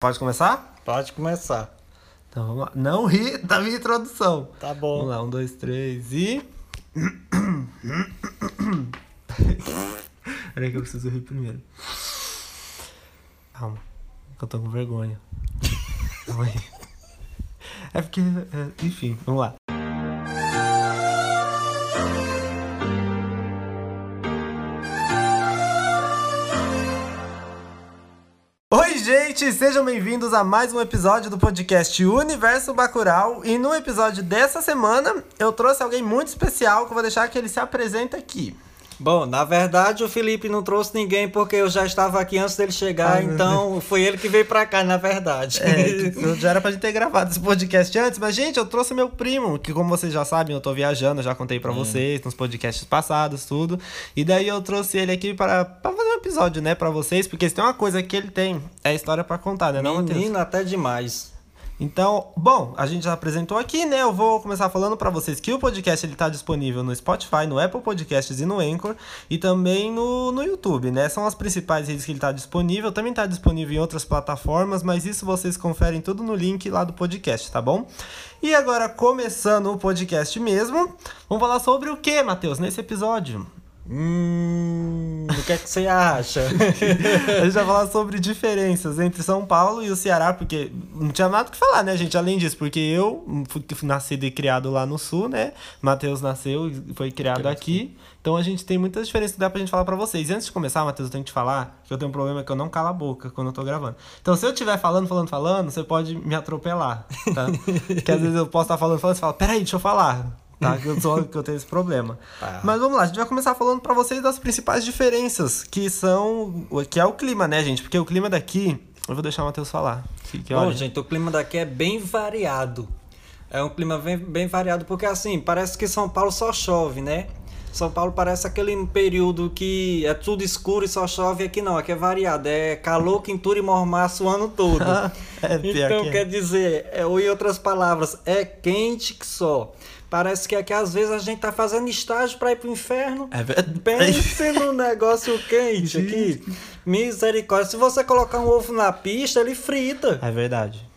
Pode começar? Pode começar. Então vamos lá. Não ri da minha introdução. Tá bom. Vamos lá, um, dois, três e. Peraí que eu preciso rir primeiro. Calma, eu tô com vergonha. Calma aí. É porque. é, enfim, vamos lá. Gente! Sejam bem-vindos a mais um episódio do podcast Universo Bacurau. E no episódio dessa semana, eu trouxe alguém muito especial que eu vou deixar que ele se apresente aqui. Bom, na verdade o Felipe não trouxe ninguém porque eu já estava aqui antes dele chegar, Ah, então foi ele que veio pra cá, na verdade. É, eu já era pra gente ter gravado esse podcast antes, mas, gente, eu trouxe meu primo, que como vocês já sabem, eu tô viajando, já contei pra vocês nos podcasts passados, tudo. E daí eu trouxe ele aqui para pra fazer um episódio, né, pra vocês, porque se tem uma coisa que ele tem, é história pra contar, né, não? Menino até demais. Então, bom, a gente já apresentou aqui, né? Eu vou começar falando pra vocês que o podcast ele tá disponível no Spotify, no Apple Podcasts e no Anchor e também no, no YouTube, né? São as principais redes que ele tá disponível. Também tá disponível em outras plataformas, mas isso vocês conferem tudo no link lá do podcast, tá bom? E agora, começando o podcast mesmo, vamos falar sobre o que, Matheus, nesse episódio? Hum, o que é que você acha? A gente vai falar sobre diferenças entre São Paulo e o Ceará, porque não tinha nada o que falar, né, gente? Além disso, porque eu fui nascido e criado lá no sul, né? Matheus nasceu e foi criado aqui. Então a gente tem muitas diferenças que dá pra gente falar pra vocês. E antes de começar, Matheus, eu tenho que te falar que eu tenho um problema que eu não calo a boca quando eu tô gravando. Então se eu estiver falando, falando, falando, você pode me atropelar, tá? Porque às vezes eu posso estar falando, falando, e você fala, peraí, deixa eu falar. Tá, que eu, sou, que eu tenho esse problema. Tá. Mas vamos lá, a gente vai começar falando pra vocês das principais diferenças, que são. que é o clima, né, gente? Porque o clima daqui. Eu vou deixar o Matheus falar. Que, que Bom, olha, gente, o clima daqui é bem variado. É um clima bem, bem variado, porque assim, parece que São Paulo só chove, né? São Paulo parece aquele período que é tudo escuro e só chove. Aqui não, aqui é variado. É calor, quintura e mormaço o ano todo. É, então, que é. quer dizer, é, ou em outras palavras, é quente que só. Parece que aqui às vezes a gente tá fazendo estágio para ir pro inferno. É verdade. Pense num negócio quente aqui. Misericórdia. Se você colocar um ovo na pista, ele frita. É verdade.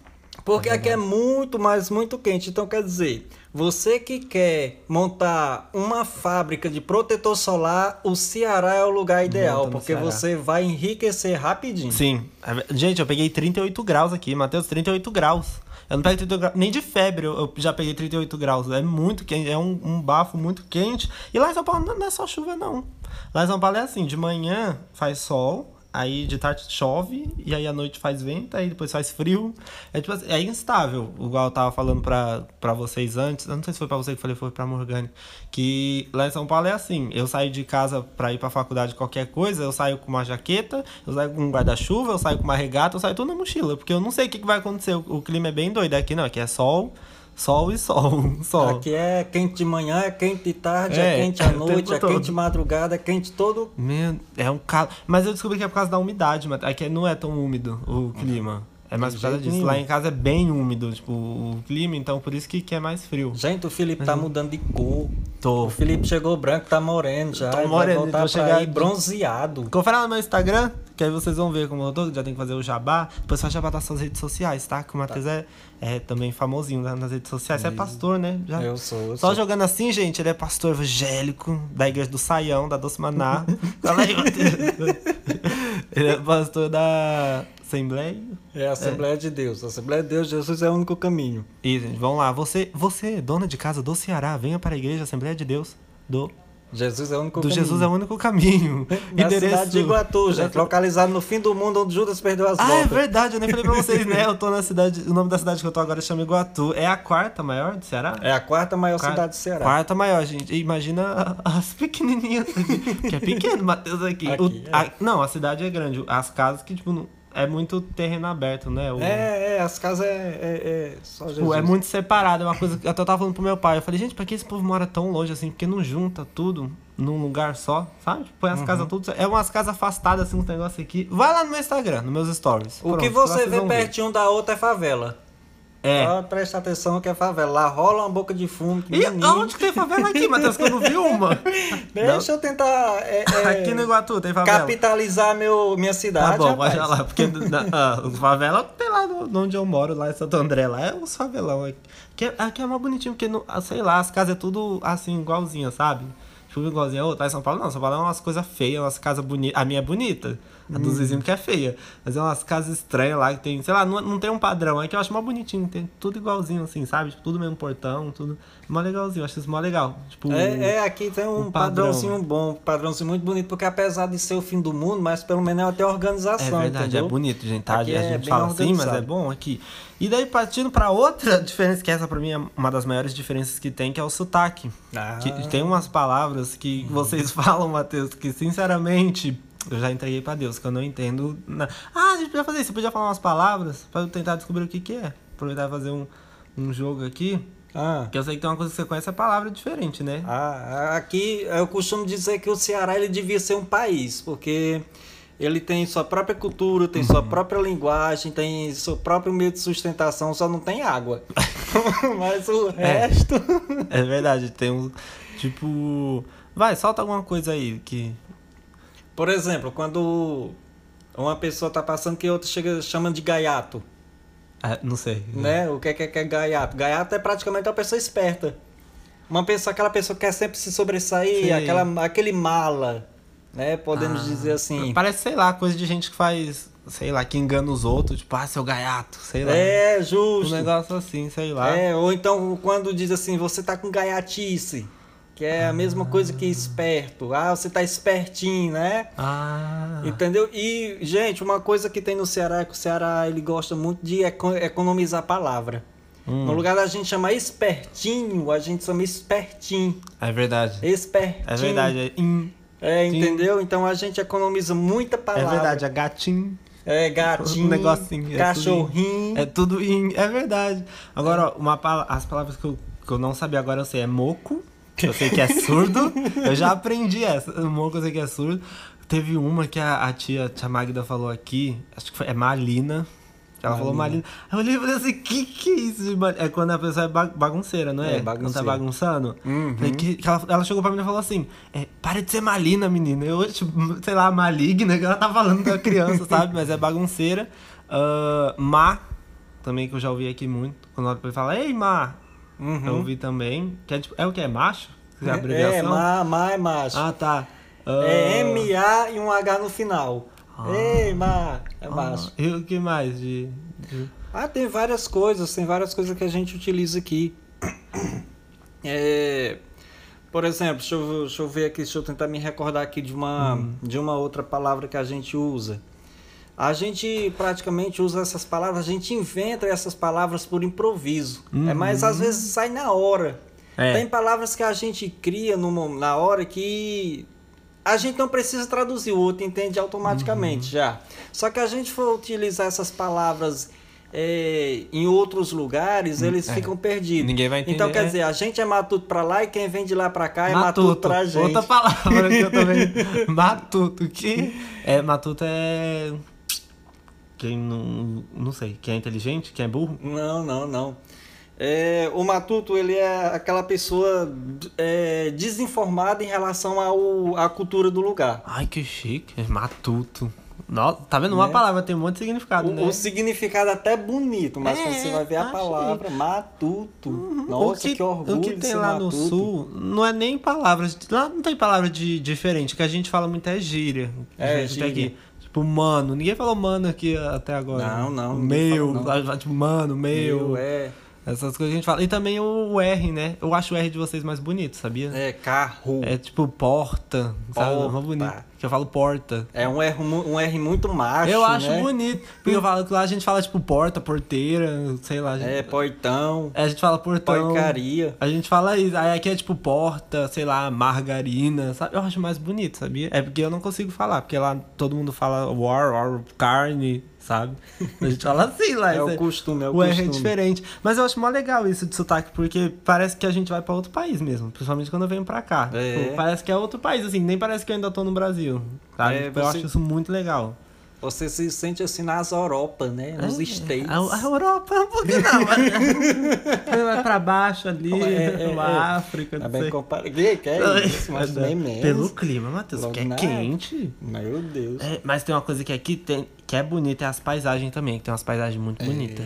Porque aqui é muito, mas muito quente. Então, quer dizer, você que quer montar uma fábrica de protetor solar, o Ceará é o lugar ideal, Monta porque você vai enriquecer rapidinho. Sim. É gente, eu peguei 38 graus aqui, Matheus, 38 graus. Eu não pego 38 graus, nem de febre eu, já peguei 38 graus. É muito quente, é um, um bafo muito quente. E lá em São Paulo não é só chuva, não. Lá em São Paulo é assim: de manhã faz sol, aí de tarde chove, e aí à noite faz vento, aí depois faz frio. É tipo assim, é instável, igual eu tava falando pra, pra vocês antes. Eu não sei se foi pra você que falei, foi pra Morgane. Que lá em São Paulo é assim: eu saio de casa pra ir pra faculdade qualquer coisa, eu saio com uma jaqueta, eu saio com um guarda-chuva, eu saio com uma regata, eu saio tudo na mochila, porque eu não sei o que, que vai acontecer. O, o clima é bem doido aqui, não. Aqui é sol, sol e sol. sol. Aqui é quente de manhã, é quente de tarde, é, É, quente à o noite, é todo. quente de madrugada, é quente todo. Meu, é um calor. Mas eu descobri que é por causa da umidade, mas aqui não é tão úmido o clima. É mais por causa disso. nenhum. Lá em casa é bem úmido, tipo, o clima, então por isso que, que é mais frio. Gente, o Felipe tá mudando de cor. Tô. O Felipe chegou branco, tá moreno já. Tô moreno, vai voltar pra chegar aí bronzeado. Confere lá no meu Instagram, que aí vocês vão ver como eu tô, já tem que fazer o jabá. Depois faz jabá das suas redes sociais, tá? Que o Matheus é, é também famosinho nas redes sociais. Você é pastor, né? Já. Eu sou, eu Só sou. jogando assim, gente, ele é pastor evangélico da igreja do Saião, da Doce Maná. Fala aí, Matheus. ele é pastor da Assembleia. É Assembleia de Deus. Assembleia de Deus, Jesus é o único caminho. E, gente, vamos lá. Você, você, dona de casa do Ceará, venha para a igreja Assembleia de Deus. Do, Jesus é o único do caminho. Jesus é o único caminho. Na cidade de Iguatu, gente. Localizado no fim do mundo, onde Judas perdeu as Ah, é botas. verdade, eu nem falei pra vocês, né? Eu tô na cidade. O nome da cidade que eu tô agora chama Iguatu. É a quarta maior do Ceará? É a quarta maior Quarta- cidade do Ceará. Quarta maior, gente. Imagina as pequenininhas aqui. Que é pequeno, Matheus aqui. Aqui, O- é. a- não, a cidade é grande. As casas que, tipo, não- é muito terreno aberto, né? O- É, é, as casas é, é, é só Jesus. Tipo, é muito separado, é uma coisa que até eu tava falando pro meu pai. Eu falei, gente, pra que esse povo mora tão longe assim? Porque não junta tudo num lugar só, sabe? Põe as Uhum. casas tudo. É umas casas afastadas, assim, uns negócios aqui. Vai lá no meu Instagram, nos meus stories. O Pronto, que você vê ver. pertinho da outra é favela. É. Só presta atenção que é favela. Lá rola uma boca de fumo. E menino. onde que tem favela aqui, Matheus? Que eu não vi uma. Deixa eu tentar é, é, Aqui no Iguatu tem favela. capitalizar meu, minha cidade. Tá bom, rapaz. pode lá, porque na, os favela tem lá no, onde eu moro, lá em Santo André, lá é os favelão. Aqui, aqui é, aqui é mais bonitinho, porque, no, ah, sei lá, as casas é tudo assim, igualzinha, sabe? Tipo, igualzinha a outra. Em São Paulo não, São Paulo é umas coisas feias, umas casas bonitas. A minha é bonita, a dos vizinhos que é feia. Mas é umas casas estranhas lá, que tem, sei lá, não, não tem um padrão. É que eu acho mais bonitinho, tem tudo igualzinho assim, sabe? Tipo, tudo mesmo portão, tudo. Mó legalzinho, eu acho isso mó legal. Tipo, É, é, aqui tem um, um padrão. padrãozinho bom, um padrãozinho muito bonito, porque apesar de ser o fim do mundo, mas pelo menos É organização. verdade, entendeu? é bonito, gente. Tá? Aqui a é gente bem fala assim, mas é bom aqui. E daí, partindo pra outra diferença, que essa pra mim é uma das maiores diferenças que tem, que é o sotaque. Ah. Que tem umas palavras que vocês falam, Matheus, que sinceramente eu já entreguei pra Deus, que eu não entendo. na- Ah, a gente podia fazer isso, você podia falar umas palavras pra eu tentar descobrir o que, que é. Aproveitar e fazer um, um jogo aqui. Ah. Que eu sei que tem uma coisa que você conhece, é palavra diferente, né? Ah, aqui eu costumo dizer que o Ceará ele devia ser um país, porque ele tem sua própria cultura, tem Uhum. sua própria linguagem, tem seu próprio meio de sustentação, só não tem água. Mas o É. resto. É verdade, tem um. Tipo. Vai, solta alguma coisa aí que. Por exemplo, quando uma pessoa tá passando que outra chega chama de gaiato, Ah, não sei. né? O que é que é, que é gaiato? Gaiato é praticamente uma pessoa esperta. Uma pessoa, aquela pessoa que quer sempre se sobressair, aquela, aquele mala, né? Podemos Ah, dizer assim. Parece, sei lá, coisa de gente que faz, sei lá, que engana os outros, tipo, ah, seu gaiato, sei lá. É, Um justo. negócio assim, sei lá. É, ou então quando diz assim, você tá com gaiatice, que é a mesma coisa que esperto. Ah, você tá espertinho, né? Ah. Entendeu? E, gente, uma coisa que tem no Ceará é que o Ceará ele gosta muito de eco- economizar a palavra. Hum. No lugar da gente chamar espertinho, a gente chama espertinho. É verdade. Espertinho. É verdade. É, in, É, entendeu? Então a gente economiza muita é palavra. verdade, é gatinho. É gatinho, Um negocinho, é cachorrinho. É tudo in, é verdade. Agora, ó, uma, as palavras que eu, que eu não sabia agora eu sei é moco. Eu sei que é surdo. eu já aprendi essa. Moco eu sei que é surdo. Teve uma que a, a tia, tia Magda falou aqui, acho que foi, é malina. Ela falou malina. Eu olhei e falei assim, que que é isso? de mal- É quando a pessoa é ba- bagunceira, não é? É, Quando tá bagunceira. bagunçando. Uhum. Que, que ela, ela chegou pra mim e falou assim, é, para de ser malina, menina. Eu, tipo, sei lá, maligna, que ela tá falando da criança, sabe? Mas é bagunceira. Ah, má, também que eu já ouvi aqui muito. Quando ela fala, ei, má. Uhum. Eu ouvi também. Que é, tipo, é o que? É macho? É É, abreviação? ma, ma é macho. Ah, tá. Ah, É M-A e um H no final. Ah. Ei, ma, é ah, macho. E o que mais? De, de- Ah, tem várias coisas, tem várias coisas que a gente utiliza aqui. É, por exemplo, deixa eu, deixa eu ver aqui, deixa eu tentar me recordar aqui de uma, Hum. de uma outra palavra que a gente usa. A gente praticamente usa essas palavras, a gente inventa essas palavras por improviso. É, mas às vezes sai na hora. Uhum. É. Tem palavras que a gente cria no, na hora que a gente não precisa traduzir, o outro entende automaticamente Uhum. já. Só que a gente for utilizar essas palavras é, em outros lugares, eles é. ficam perdidos. Ninguém vai entender, Então quer é. dizer, a gente é matuto pra lá e quem vem de lá pra cá é matuto, Matuto. pra gente. Outra palavra que eu também. matuto. Que é, matuto é. Quem não. Não sei. Quem é inteligente? Quem é burro? Não, não, não. É, o matuto ele é aquela pessoa é, desinformada em relação ao, à cultura do lugar. Ai, que chique. Matuto. Nossa, tá vendo? Uma Né? palavra tem um monte de significado, O, né? o significado é até bonito, mas É, quando você vai ver a palavra matuto. O Nossa, que, orgulho O que tem lá no matuto. sul não é nem palavras. Lá não tem palavra de diferente. O que a gente fala muito é gíria. É, A gente tem gíria. aqui. Tipo, mano. Ninguém falou mano aqui até agora. Não, não, Meu. falou, não. Tipo, mano, meu. Meu, é, Essas coisas que a gente fala. E também o R, né? Eu acho o R de vocês mais bonito, sabia? é carro. É, tipo porta, sabe? Porta. Mais bonito. Que eu falo porta. É um R, um R muito macho, eu acho né? bonito. Porque eu falo que lá a gente fala, tipo, porta, porteira, sei lá. gente- É, portão, É, a gente fala portão. porcaria. A gente fala isso. Aí aqui é tipo porta, sei lá, margarina, sabe? Eu acho mais bonito, sabia? É porque eu não consigo falar, porque lá todo mundo fala war, war, carne, sabe? A gente fala assim lá. É o costume, é o o R é costume. diferente. Mas eu acho mó legal isso de sotaque, porque parece que a gente vai pra outro país mesmo. Principalmente quando eu venho pra cá. É. Tipo, parece que é outro país, assim, nem parece que eu ainda tô no Brasil. Sabe? É, Tipo, Eu você- acho isso muito legal. Você se sente assim nas Europa, né? Nos States. A, a Europa um pouquinho não, mas vai pra baixo ali, É, é, a é. África, Tá bem comparado. Que, que é isso? Mas nem menos. Pelo clima, Matheus, Logo que é na- quente. Meu Deus. É, mas tem uma coisa que aqui tem, que é bonita, é as paisagens também, que tem umas paisagens muito bonitas.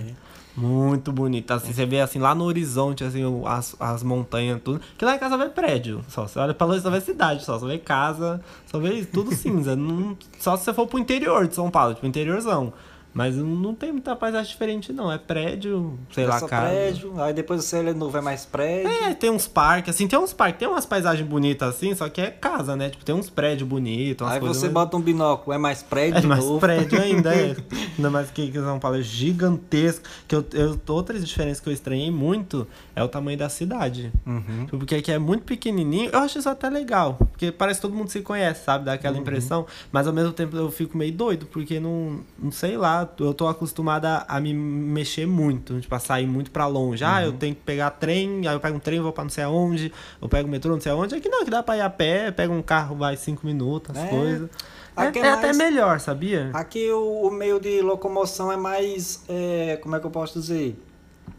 Muito bonitas. Assim, você vê assim lá no horizonte, assim, as, as montanhas, tudo. Que lá em casa vê prédio. Só. Você olha pra longe, só vê cidade, só. Só vê casa, só vê tudo cinza. não, só se você for pro interior de São Paulo, tipo, interiorzão. Mas não, tem muita paisagem diferente, não. É prédio, sei É lá, só casa. prédio, aí depois você olha de novo, é mais prédio. É, tem uns parques, assim, tem uns parques, tem umas paisagens bonitas assim, só que é casa, né? Tipo, tem uns prédios bonitos, aí você mais- bota um binóculo, é mais prédio É mais novo. prédio ainda, é. Ainda mais que, que São Paulo é gigantesco. Que eu, eu, outra diferença que eu estranhei muito é o tamanho da cidade. Uhum. Tipo, Porque aqui é muito pequenininho. Eu acho isso até legal. Porque parece que todo mundo se conhece, sabe? Dá Uhum. aquela impressão. Mas ao mesmo tempo eu fico meio doido. Porque não, não sei lá. Eu tô acostumado a, me mexer muito. Tipo, a sair muito pra longe. Ah, Uhum. eu tenho que pegar trem. Aí eu pego um trem, vou pra não sei aonde. Eu pego o metrô, não sei aonde. Aqui não, aqui dá pra ir a pé. Pega um carro, vai cinco minutos, as É. coisas. É, Aqui é é até mais- melhor, sabia? Aqui o, o meio de locomoção é mais. é, como é que eu posso dizer?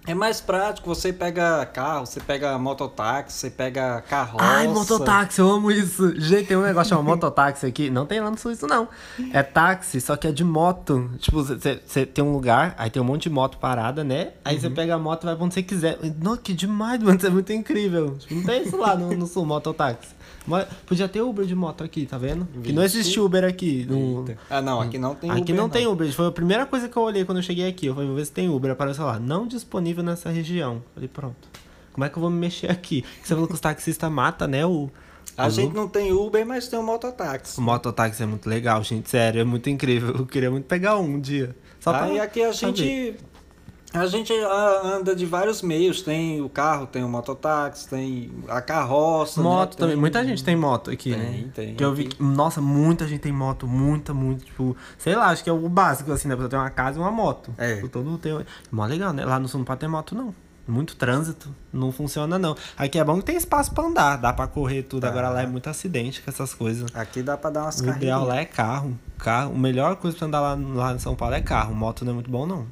É mais prático, você pega carro, você pega mototáxi, você pega carroça. Ai, mototáxi, eu amo isso. Gente, tem um negócio chamado mototáxi aqui. Não tem lá no sul isso, não. É táxi, só que é de moto. Tipo, você tem um lugar, aí tem um monte de moto parada, né? Aí você pega a moto e vai pra onde você quiser. Nossa, que demais, mano. Isso é muito incrível. Tipo, não tem isso lá no, no sul, mototáxi. Mas Podia ter Uber de moto aqui, tá vendo? Que não existe Uber aqui. No... Ah, não, aqui não tem Aqui Uber, não, tem Uber. Foi a primeira coisa que eu olhei quando eu cheguei aqui. Eu falei, vou ver se tem Uber. Apareceu lá, não disponível nessa região. Falei, pronto. Como é que eu vou me mexer aqui? Você falou que os taxistas matam, né? O, A o gente não tem Uber, mas tem o mototáxi. o mototáxi é muito legal, gente. Sério, é muito incrível. Eu queria muito pegar um, um dia. Só pra Aí aqui a saber. A gente ah, anda de vários meios. Tem o carro, tem o mototáxi, tem a carroça. Moto né? também. Tem- Muita gente tem moto aqui, Tem, né? tem. Que eu vi que, nossa, muita gente tem moto. Muita, muito. Tipo, sei lá, acho que é o básico, assim, né? Pra ter uma casa e uma moto. É. Tipo, todo mundo tem. Mó legal, né? Lá no sul não pode ter moto, não. Muito trânsito. Não funciona, não. Aqui é bom que tem espaço pra andar. Dá pra correr tudo. Tá. Agora lá é muito acidente com essas coisas. Aqui dá pra dar umas O ideal lá é carro. carro. A melhor coisa pra andar lá, lá em São Paulo é carro. Moto não é muito bom, não.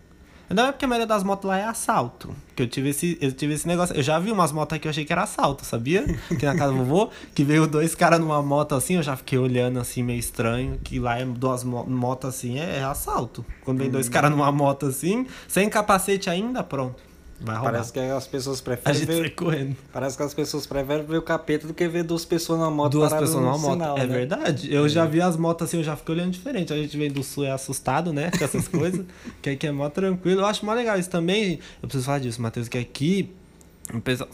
Ainda mais porque a maioria das motos lá é assalto. Que eu tive esse, eu tive esse negócio. Eu já vi umas motos aqui que eu achei que era assalto, sabia? Que na casa do vovô, que veio dois caras numa moto assim, eu já fiquei olhando assim, meio estranho. Que lá é duas mo- motos assim, é, é assalto. Quando vem Hum. dois caras numa moto assim, sem capacete ainda, pronto. Vai roubar. Parece que as pessoas A preferem gente sai ver. correndo. Parece que as pessoas preferem ver o capeta do que ver duas pessoas na moto Duas pessoas numa moto. sinal, é né? verdade. Eu já vi as motos assim, eu já fiquei olhando diferente. A gente vem do sul é assustado, né? Com essas coisas. que aqui é mó tranquilo. Eu acho mó legal isso também. Eu preciso falar disso, Matheus, que aqui.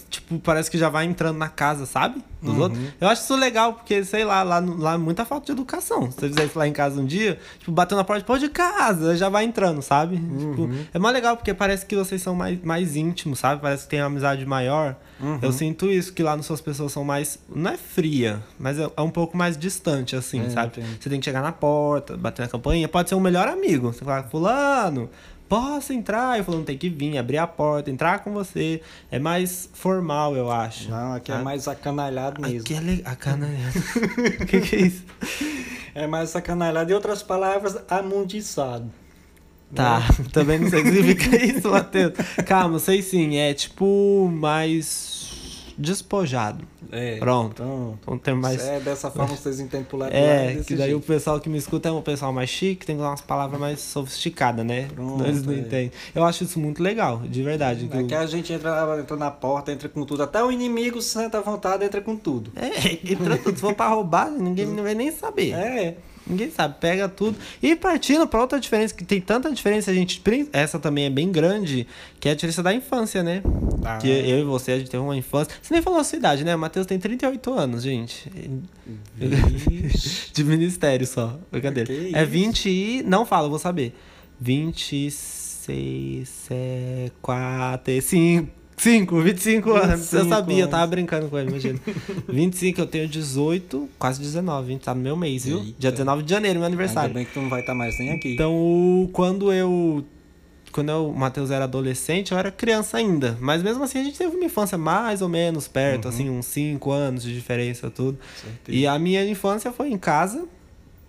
Tipo, parece que já vai entrando na casa, sabe? Dos Uhum. outros. Eu acho isso legal, porque, sei lá, lá, lá muita falta de educação. Se você fizer isso lá em casa um dia, tipo, bateu na porta, pô, de casa, já vai entrando, sabe? Uhum. Tipo, é mó legal, porque parece que vocês são mais, mais íntimos, sabe? Parece que tem uma amizade maior. Uhum. Eu sinto isso, que lá no sul as pessoas são mais. Não é fria, mas é, é um pouco mais distante, assim, É, sabe? entendo. Você tem que chegar na porta, bater na campainha. Pode ser um melhor amigo. Você fala, Fulano, posso entrar? E o Fulano tem que vir, abrir a porta, entrar com você. É mais formal, eu acho. Não, aqui é sabe? mais acanalhado mesmo. Aqui é legal. A canalhada. O que, que é isso? É mais acanalhado. Em outras palavras, amundiçado. Tá, também não sei o que significa isso, Matheus. Calma, sei sim. É tipo mais despojado. É. Pronto. Então, Um termo mais. é dessa forma que vocês entendem pro lado É, desse que daí jeito. o pessoal que me escuta é um pessoal mais chique, tem umas palavras mais sofisticadas, né? Pronto, Eles não é. entendem. Eu acho isso muito legal, de verdade. que Aqui eu- a gente entra, entra na porta, entra com tudo. Até o inimigo senta à vontade, entra com tudo. É, entra tudo. Se for pra roubar, ninguém vai nem saber. É. Ninguém sabe, pega tudo. E partindo pra outra diferença, que tem tanta diferença, a gente. Essa também é bem grande, que é a diferença da infância, né? Ah. Que eu e você, a gente teve uma infância. Você nem falou a sua idade, né? O Matheus tem 38 anos, gente. De ministério só. Brincadeira. Que é isso? 20 e. Não fala, eu vou saber. 26, 4, 5. 5, 25 anos. Eu 25 sabia, eu tava anos. brincando com ele, imagina. 25, eu tenho 18, quase 19, a gente tá no meu mês, viu? Eita. Dia 19 de janeiro, meu Ainda aniversário. bem que tu não vai estar mais nem aqui. Então, quando eu. Quando eu, o Matheus era adolescente, eu era criança ainda. Mas mesmo assim, a gente teve uma infância mais ou menos perto, assim, uns 5 anos de diferença, tudo. Certeza. E a minha infância foi em casa.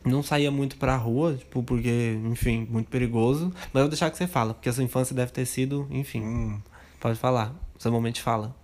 não saía muito pra rua, tipo, porque, enfim, muito perigoso. Mas eu vou deixar que você fala, porque a sua infância deve ter sido, enfim. Hum. Pode falar. Seu momento fala.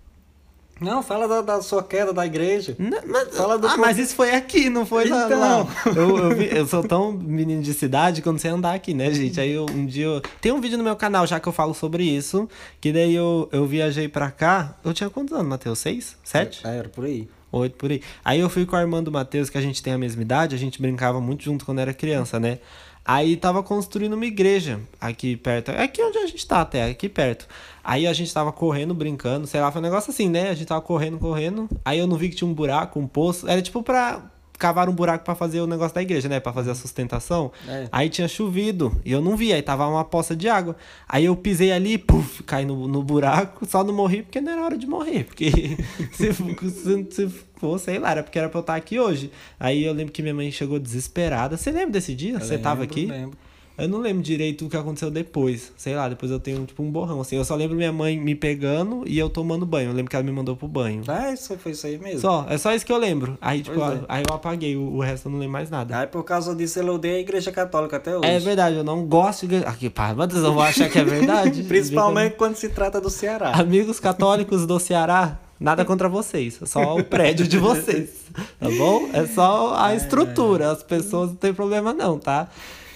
Não, fala da, da sua queda da igreja. Não, mas, Fala do ah, mas isso foi aqui, não foi lá- Então. lá. Eu, eu, vi- eu sou tão menino de cidade que eu não sei andar aqui, né, gente? Aí eu- um dia eu... Tem um vídeo no meu canal já que eu falo sobre isso. Que daí eu, eu viajei pra cá. Eu tinha quantos anos, Matheus? Seis? Sete? É, Era por aí. Oito por aí. Aí eu fui com a irmã do Matheus, que a gente tem a mesma idade, a gente brincava muito junto quando era criança, né? Aí tava construindo uma igreja aqui perto. É aqui onde a gente tá até, aqui perto. Aí a gente tava correndo, brincando, sei lá, foi um negócio assim, né? A gente tava correndo, correndo. Aí eu não vi que tinha um buraco, um poço. Era tipo pra cavar um buraco pra fazer o negócio da igreja, né? Pra fazer a sustentação. É. Aí tinha chovido e eu não vi, aí tava uma poça de água. Aí eu pisei ali, puf, caí no, no buraco, só não morri porque não era hora de morrer. Porque se, se, se for, sei lá, era porque era pra eu estar aqui hoje. Aí eu lembro que minha mãe chegou desesperada. Você lembra desse dia? Você tava Lembro, aqui? lembro. Eu não lembro direito o que aconteceu depois. Sei lá, depois eu tenho tipo um borrão. Assim, eu só lembro minha mãe me pegando e eu tomando banho. Eu lembro que ela me mandou pro banho. Ah, isso foi isso aí mesmo. Só, é só isso que eu lembro. Aí, tipo, é. aí eu apaguei, o, o resto eu não lembro mais nada. Aí por causa disso ele odeia a igreja católica até hoje. É verdade, eu não gosto de. Aqui, pá, mas eu vou achar que é verdade. Principalmente quando se trata do Ceará. Amigos católicos do Ceará, nada contra vocês. Só o prédio de vocês. Tá bom? É só a estrutura. As pessoas não tem problema, não, tá?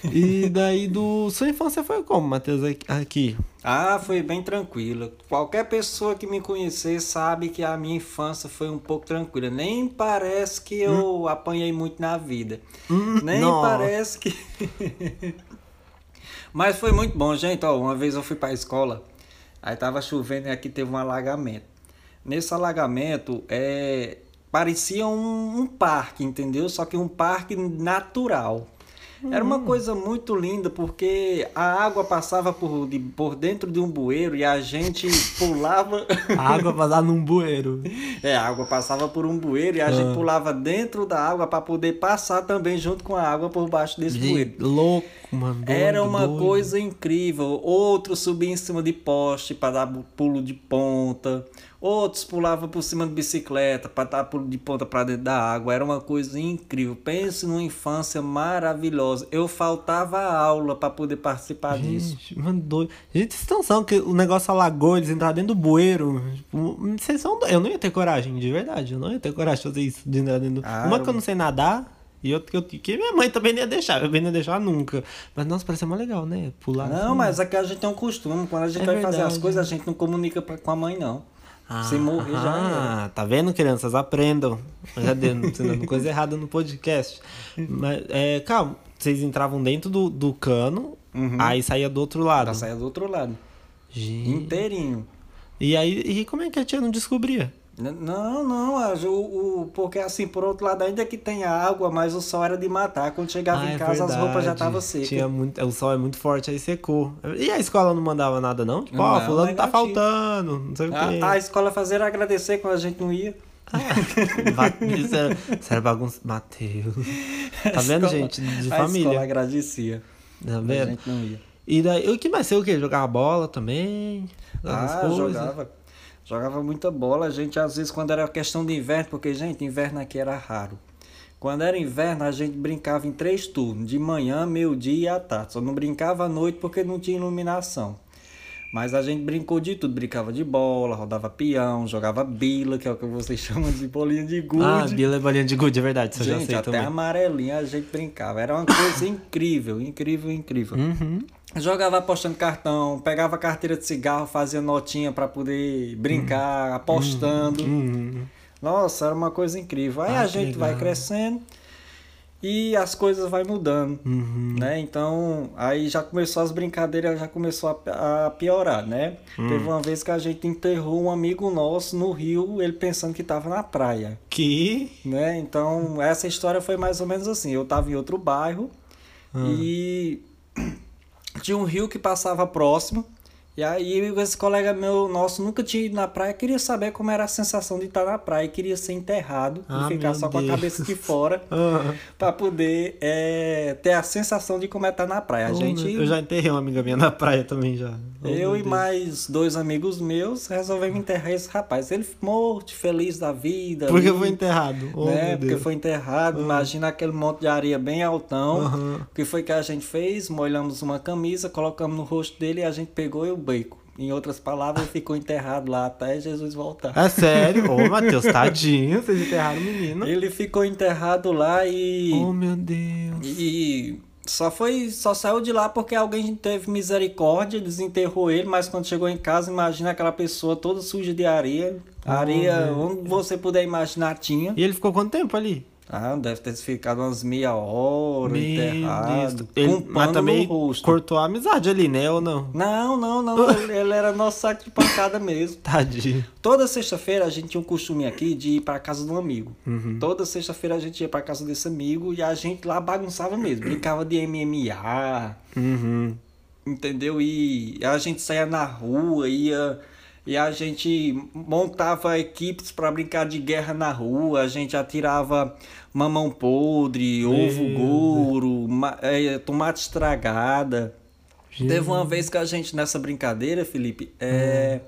E daí do. Sua infância foi como, Matheus? Aqui. Ah, foi bem tranquila. Qualquer pessoa que me conhecer sabe que a minha infância foi um pouco tranquila. Nem parece que eu apanhei muito na vida. Nem nossa. parece que. Mas foi muito bom, gente. Ó, uma vez eu fui pra escola, aí tava chovendo e aqui teve um alagamento. Nesse alagamento, é, parecia um, um parque, entendeu? Só que um parque natural. Era uma coisa muito linda porque a água passava por, de- por dentro de um bueiro e a gente pulava. A água passar num bueiro. É, a água passava por um bueiro e a Ah. gente pulava dentro da água para poder passar também junto com a água por baixo desse bueiro. Gente, louco, mano. doido, Era uma doido. coisa incrível. Outros subiam em cima de poste para dar pulo de ponta. Outros pulavam por cima de bicicleta para dar pulo de ponta para dentro da água. Era uma coisa incrível. Pense numa infância maravilhosa. Eu faltava aula para poder participar disso. Gente, mano, doido. Gente, vocês têm noção que o negócio alagou, eles entraram dentro do bueiro. Tipo, vocês são. Eu não ia ter coragem, de verdade. Eu não ia ter coragem de fazer isso, de entrar dentro do... Ah, Uma eu- que eu não sei nadar, e outra que, eu, que minha mãe também não ia deixar. Minha mãe não ia deixar nunca. Mas, nossa, parece mais legal, né? Pular Não, assim. mas aqui a gente tem um costume. Quando a gente É vai fazer as verdade. coisas, a gente não comunica pra- com a mãe, não. Se morrer, já era. Ah, tá vendo, crianças? Aprendam. Já deu, coisa errada no podcast. Mas, é, calma, vocês entravam dentro do, do cano, Uhum. aí saía do outro lado. Pra sair do outro lado. Gente. Inteirinho. E aí, e como é que a tia não descobria? Não, não, a- o, o- porque assim, por outro lado, ainda que tenha água, mas o sol era de matar. Quando chegava Ah, em é casa, as roupas já estavam secas. Tinha muito, o sol é muito forte, aí secou. E a escola não mandava nada, não? Tipo, ó, Não, fulano tá faltando, não sei o quê. A, a escola fazer agradecer quando a gente não ia. Ba- Isso era, isso era bagunça. Matheus. Tá vendo, A escola- gente? De A escola família. agradecia. Tá A vendo? gente não ia. E daí, o que mais? Você o quê? Jogava bola também? Ah, jogava. Jogava muita bola. A gente, às vezes, quando era questão de inverno, porque, gente, inverno aqui era raro. Quando era inverno, a gente brincava em três turnos: de manhã, meio-dia e à tarde. Só não brincava à noite porque não tinha iluminação. Mas a gente brincou de tudo: brincava de bola, rodava peão, jogava bila, que é o que vocês chamam de bolinha de gude. Ah, Bila é bolinha de gude, é verdade, isso eu já sei até também. amarelinha a gente brincava. Era uma coisa incrível, incrível, incrível. Uhum. Jogava apostando cartão, pegava carteira de cigarro, fazia notinha pra poder brincar, apostando. Uhum. Nossa, era uma coisa incrível. Aí Ah, a gente vai legal. crescendo e as coisas vai mudando, Uhum. né? Então, aí já começou as brincadeiras, já começou a, a piorar, né? Hum. Teve uma vez que a gente enterrou um amigo nosso no rio, ele pensando que tava na praia Que. né? Então, essa história foi mais ou menos assim. Eu tava em outro bairro Ah. e tinha um rio que passava próximo E aí esse colega meu nosso nunca tinha ido na praia, queria saber como era a sensação de estar na praia, queria ser enterrado Ah, e ficar só com a Deus. cabeça de fora Ah. pra poder é, ter a sensação de como é estar na praia. A Oh, gente, Eu já enterrei uma amiga minha na praia também já. Oh, eu e Deus. mais dois amigos meus resolvemos enterrar esse rapaz. Ele morto, feliz da vida. Porque ali, foi enterrado. Oh, né? Porque Deus. foi enterrado. Imagina aquele monte de areia bem altão. O que foi que a gente fez? Molhamos uma camisa, colocamos no rosto dele e a gente pegou e o bacon. Em outras palavras, ficou enterrado lá até Jesus voltar. É sério? Ô, Matheus, tadinho. Vocês enterraram o menino. Ele ficou enterrado lá e. Oh, meu Deus. E só foi, só saiu de lá porque alguém teve misericórdia, desenterrou ele, mas quando chegou em casa, imagina aquela pessoa toda suja de areia. Areia, onde você puder imaginar, tinha. E ele ficou quanto tempo ali? Ah, deve ter ficado umas meia hora Meu enterrado. Ele, com mas também cortou a amizade ali, né? Ou não? Não, não, não. ele, ele era nosso saco de pancada mesmo. Tadinho. Toda sexta-feira a gente tinha um costume aqui de ir pra casa de um amigo. Uhum. Toda sexta-feira a gente ia pra casa desse amigo e a gente lá bagunçava mesmo. Brincava de MMA, Uhum. entendeu? E a gente saía na rua, ia. E a gente montava equipes pra brincar de guerra na rua, a gente atirava mamão podre, ovo Meu gouro, ma- eh, tomate estragada. Teve uma vez que a gente, nessa brincadeira, Felipe, é,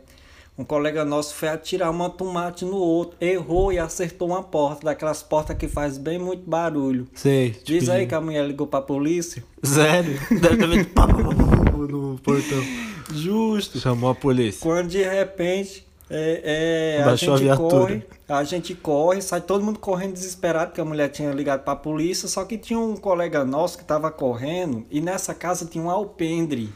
um colega nosso foi atirar uma tomate no outro, errou e acertou uma porta, daquelas portas que faz bem muito barulho. Sei. Diz aí que a mulher ligou pra polícia. Sério? Deve ter pá, no portão. Justo. Chamou a polícia. Quando de repente é, é, a a gente viatura. corre, a gente corre, sai todo mundo correndo desesperado, porque a mulher tinha ligado pra polícia, só que tinha um colega nosso que tava correndo e nessa casa tinha um alpendre.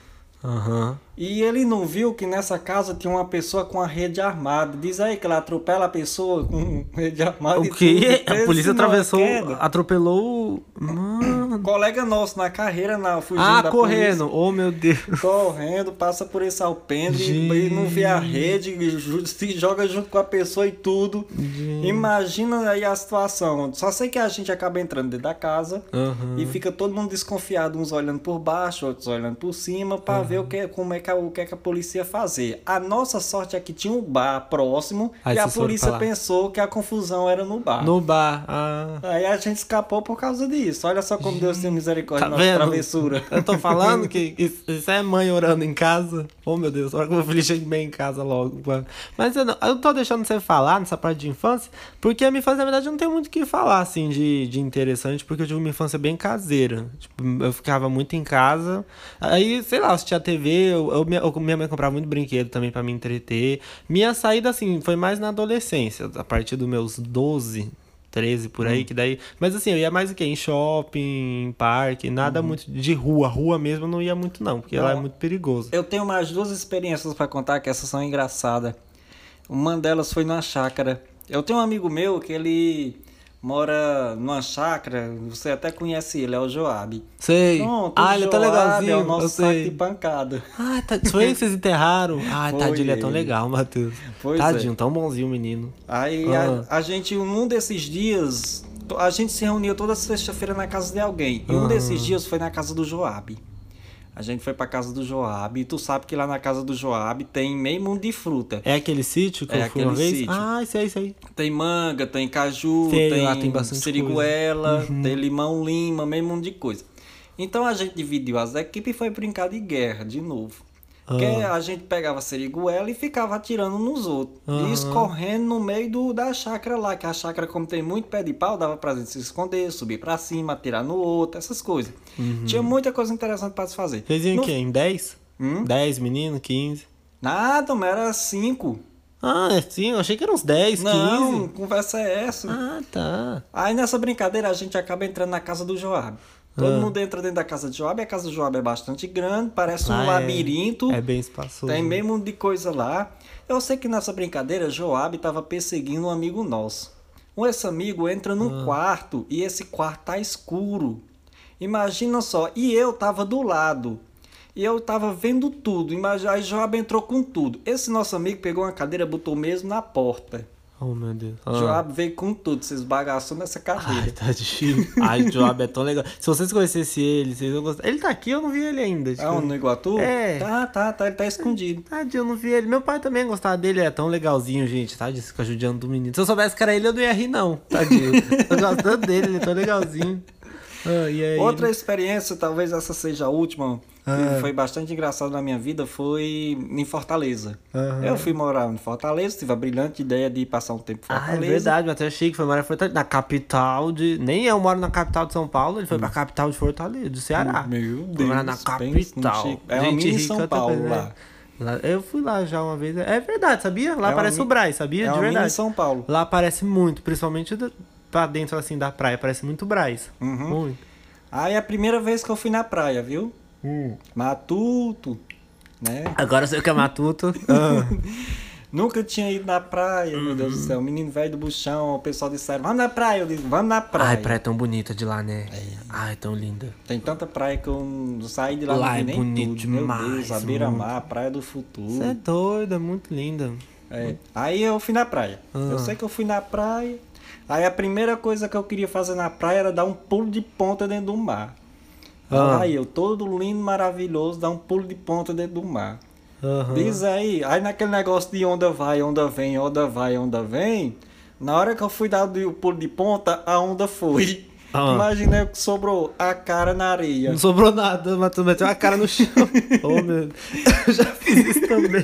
Aham. E ele não viu que nessa casa tinha uma pessoa com a rede armada. Diz aí que ela atropela a pessoa com rede armada. O quê? A polícia atravessou, atropelou. o- Mano. Colega nosso na carreira, na, fugindo Ah, da correndo. Oh, meu Deus. polícia, correndo, passa por esse alpendre Gente. e não vê a rede, se joga junto com a pessoa e tudo. Imagina aí a situação. Só sei que a gente acaba entrando dentro da casa Aham. e fica todo mundo desconfiado, uns olhando por baixo, outros olhando por cima, pra ver o que, como é que, a- o que, é que a polícia ia fazer. A nossa sorte é que tinha um bar próximo Aí e a polícia pensou que a confusão era no bar. No bar. Ah. Aí a gente escapou por causa disso. Olha só como Deus tem misericórdia Tá da nossa travessura. Eu tô falando que isso, é mãe orando em casa. Oh, meu Deus, hora que meu filho bem em casa logo. Mas eu, não, eu tô deixando você falar nessa parte de infância, porque a minha infância, na verdade, não tem muito o que falar, assim, de, de interessante, porque eu tive uma infância bem caseira. Tipo, eu ficava muito em casa. Aí, sei lá, eu assistia TV, eu, eu- minha, eu- minha mãe comprava muito brinquedo também pra me entreter. Minha saída, assim, foi mais na adolescência, a partir dos meus 12, 13 por aí, que daí. Mas assim, eu ia mais o quê? Em shopping, em parque, nada muito de rua. Rua mesmo eu não ia muito, não, porque lá é muito perigoso. Eu tenho mais duas experiências pra contar que essas são engraçadas. Uma delas foi numa chácara. Eu tenho um amigo meu que ele mora numa chácara, você até conhece ele, é o Joab. Sei. Pronto, ah, o ele é Joab legalzinho. É o nosso saco de pancada. Ah, tá, foi aí que vocês enterraram? Ah, Foi tadinho, ele é tão legal, Matheus. Pois Tadinho, é. tão bonzinho o menino. Aí Ah. a, a gente, num desses dias, a gente se reunia toda sexta-feira na casa de alguém. E um Ah. desses dias foi na casa do Joab. A gente foi pra casa do Joab. E tu sabe que lá na casa do Joab tem meio mundo de fruta. É aquele sítio que É eu fui uma vez? sítio. Ah, isso aí, isso aí. Tem manga, tem caju, Sei, tem, lá tem bastante siriguela, coisa. Uhum. tem limão lima, meio mundo de coisa. Então a gente dividiu as equipes e foi brincar de guerra de novo. Porque Ah. a gente pegava seriguela e ficava atirando nos outros. E escorrendo no meio do, da chácara lá, que a chácara, como tem muito pé de pau, dava pra gente se esconder, subir pra cima, atirar no outro, essas coisas. Tinha muita coisa interessante pra se fazer. Uhum. Vocês iam No- quê? Em 10? Hum? 10 menino, 15? Nada, mas era cinco. Ah, é sim, eu achei que eram uns 10, 15. Não, conversa é essa. Ah, tá. Aí nessa brincadeira a gente acaba entrando na casa do Joab. Todo Ah. mundo entra dentro da casa de Joab, a casa do Joab é bastante grande, parece Lá um é- labirinto, É bem espaçoso. tem mesmo de coisa lá. Eu sei que nessa brincadeira Joab estava perseguindo um amigo nosso. Esse amigo entra num Ah. quarto e esse quarto tá escuro. Imagina só, e eu tava do lado. E eu tava vendo tudo. Imagina, aí Joab entrou com tudo. Esse nosso amigo pegou uma cadeira, botou mesmo na porta. Oh, meu Deus. Ah. Joab veio com tudo, se esbagaçou nessa Ai, carreira. tadinho. Ai, o Joab é tão legal. Se vocês conhecessem ele, vocês iam gostar. Ele tá aqui, eu não vi ele ainda. É um no Iguatu? É. Tá, tá, tá, ele tá escondido. Tadinho, eu não vi ele. Meu pai também gostava dele, é tão legalzinho, gente, tá? Disse que judiando do menino. Se eu soubesse que era ele, eu não ia rir, não. Tadinho. eu gosto tanto dele, ele é tão legalzinho. Ah, e aí? Outra experiência, talvez essa seja a última, Ah. que foi bastante engraçada na minha vida, foi em Fortaleza. Aham. Eu fui morar em Fortaleza, tive a brilhante ideia de passar um tempo em Ah, é Fortaleza. verdade, Matheus Chique foi morar em Fortaleza, na capital de. Nem eu moro na capital de São Paulo, ele foi pra capital de Fortaleza, do Ceará. Hum. Meu Foi morar na Deus, capital. Chico. É uma Gente mini São Paulo também, lá. né? Lá- Eu fui lá já uma vez. É verdade, sabia? Lá É o Braz, sabia? É de verdade. São Paulo. Lá parece muito, principalmente do- pra dentro assim da praia, parece muito Braz. Uhum. Muito. Aí é a primeira vez que eu fui na praia, viu? Hum. Matuto, né? Agora eu sei o que é matuto. Ah. Nunca tinha ido na praia, meu Deus do Uhum. céu. Menino velho do buchão, o pessoal disseram, vamos na praia. Eu disse, vamos na praia. Ai, praia tão bonita de lá, né? Ai, tão linda. Tem tanta praia que eu não saí de lá, Lá não vi é nem bonito tudo. Meu demais, Deus, a beira-mar, a praia do futuro. Você é doida, é muito linda. É. Aí eu fui na praia. Ah. Eu sei que eu fui na praia. Aí a primeira coisa que eu queria fazer na praia era dar um pulo de ponta dentro do mar. Ah. Aí eu, todo lindo, maravilhoso, dar um pulo de ponta dentro do mar. Aham. Diz aí, aí naquele negócio de onda vai, onda vem, onda vai, onda vem, na hora que eu fui dar o pulo de ponta, a onda foi. Ah. Imagina que sobrou a cara na areia. Não sobrou nada, mas tu meteu a cara no chão. oh, meu Deus. Eu já fiz isso também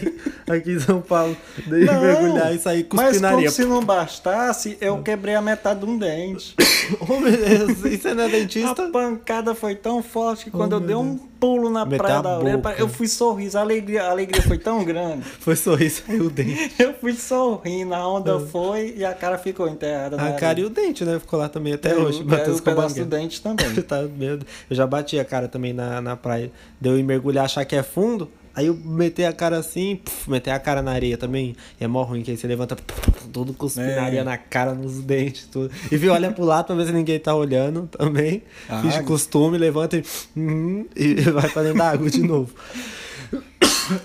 aqui em São Paulo. Dei Não, mergulhar e sair Mas cuspindo na areia. se não bastasse, eu quebrei a metade de um dente. Oh, meu Deus, isso é na A dentista? pancada foi tão forte que quando Oh, eu dei um pulo na Meteu praia da boca. eu fui sorriso. A alegria, a alegria foi tão grande. Foi sorriso, saiu o dente. Eu fui sorrindo, a onda foi e a cara ficou enterrada A cara e areia. o dente, né? Ficou lá também até E o- hoje. Matheus o pedaço do dente também. tá, meu. Eu já bati a cara também na, na praia. Deu em mergulhar, achar que é fundo. Aí eu meter a cara assim, puf, meter a cara na areia também. E é mó ruim, que aí você levanta puf, tudo cuspindo É. areia na cara, nos dentes, tudo. E vi, olha pro lado pra ver se ninguém tá olhando também. Ah. Finge costume, levanta e, hum, e vai pra dentro da água de novo.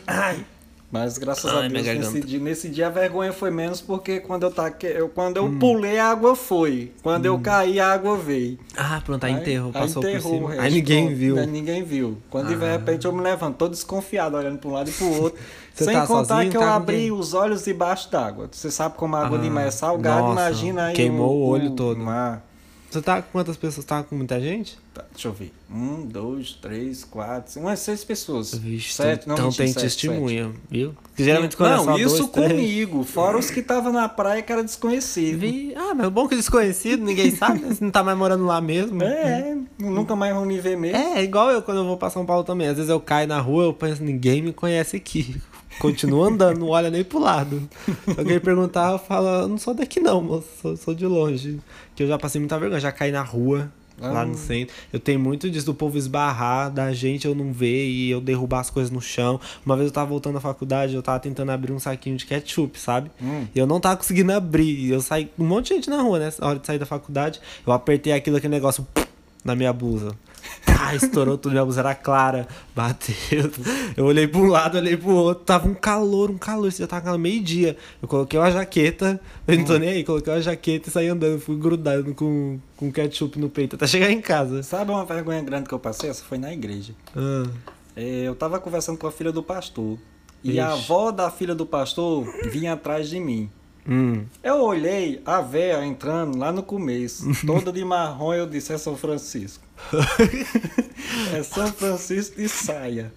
Ai. Mas graças Ai, a Deus, nesse dia, nesse dia a vergonha foi menos porque quando eu, taque, eu, quando eu Hum. pulei, a água foi. Quando eu caí, a água veio. Ah, pronto, aí enterrou, Aí passou enterrou por cima. Aí ninguém pronto. viu. Aí ninguém viu. Quando de Ah. repente eu me levanto, todo desconfiado, olhando para um lado e para o outro. Você Sem tá contar sozinho, que eu tá abri ninguém? os olhos debaixo d'água. Você sabe como a água Ah, de mar é salgada, nossa, imagina aí. queimou o olho todo. mar. Você tá com quantas pessoas? Tá com muita gente? Tá, deixa eu ver. Um, dois, três, quatro, cinco, umas seis pessoas. Vixe, sete, não, então mentira, tem sete, testemunha, viu? Que sete. geralmente quando é Não, só isso dois, três- comigo. Fora os que estavam na praia que era desconhecido. Vi... Ah, mas é bom que desconhecido, ninguém sabe, né? Você não tá mais morando lá mesmo. É, nunca mais vão me ver mesmo. É, igual eu quando eu vou pra São Paulo também. Às vezes eu caio na rua, eu penso, ninguém me conhece aqui. Continuo andando, não olha nem pro lado. Se alguém perguntar, eu falo, eu não sou daqui não, moço, sou, sou de longe. Que eu já passei muita vergonha, já caí na rua, lá Ah. no centro. Eu tenho muito disso do povo esbarrar, da gente eu não ver e eu derrubar as coisas no chão. Uma vez eu tava voltando da faculdade, eu tava tentando abrir um saquinho de ketchup, sabe? Hum. E eu não tava conseguindo abrir. E eu saí, um monte de gente na rua, né? Na hora de sair da faculdade, eu apertei aquilo, aquele negócio na minha blusa. Ah, estourou tudo, minha blusa era clara. Bateu. Eu olhei pra um lado, olhei pro outro. Tava um calor, um calor. Você já tava meio-dia. Eu coloquei uma jaqueta. Eu não tô nem aí. Coloquei uma jaqueta e saí andando. Fui grudado com, com ketchup no peito até chegar em casa. Sabe uma vergonha grande que eu passei? Essa foi na igreja. Ah, É, eu tava conversando com a filha do pastor. E a avó da filha do pastor vinha atrás de mim. Hum. Eu olhei a véia entrando lá no começo, toda de marrom, eu disse, é São Francisco. é São Francisco de saia.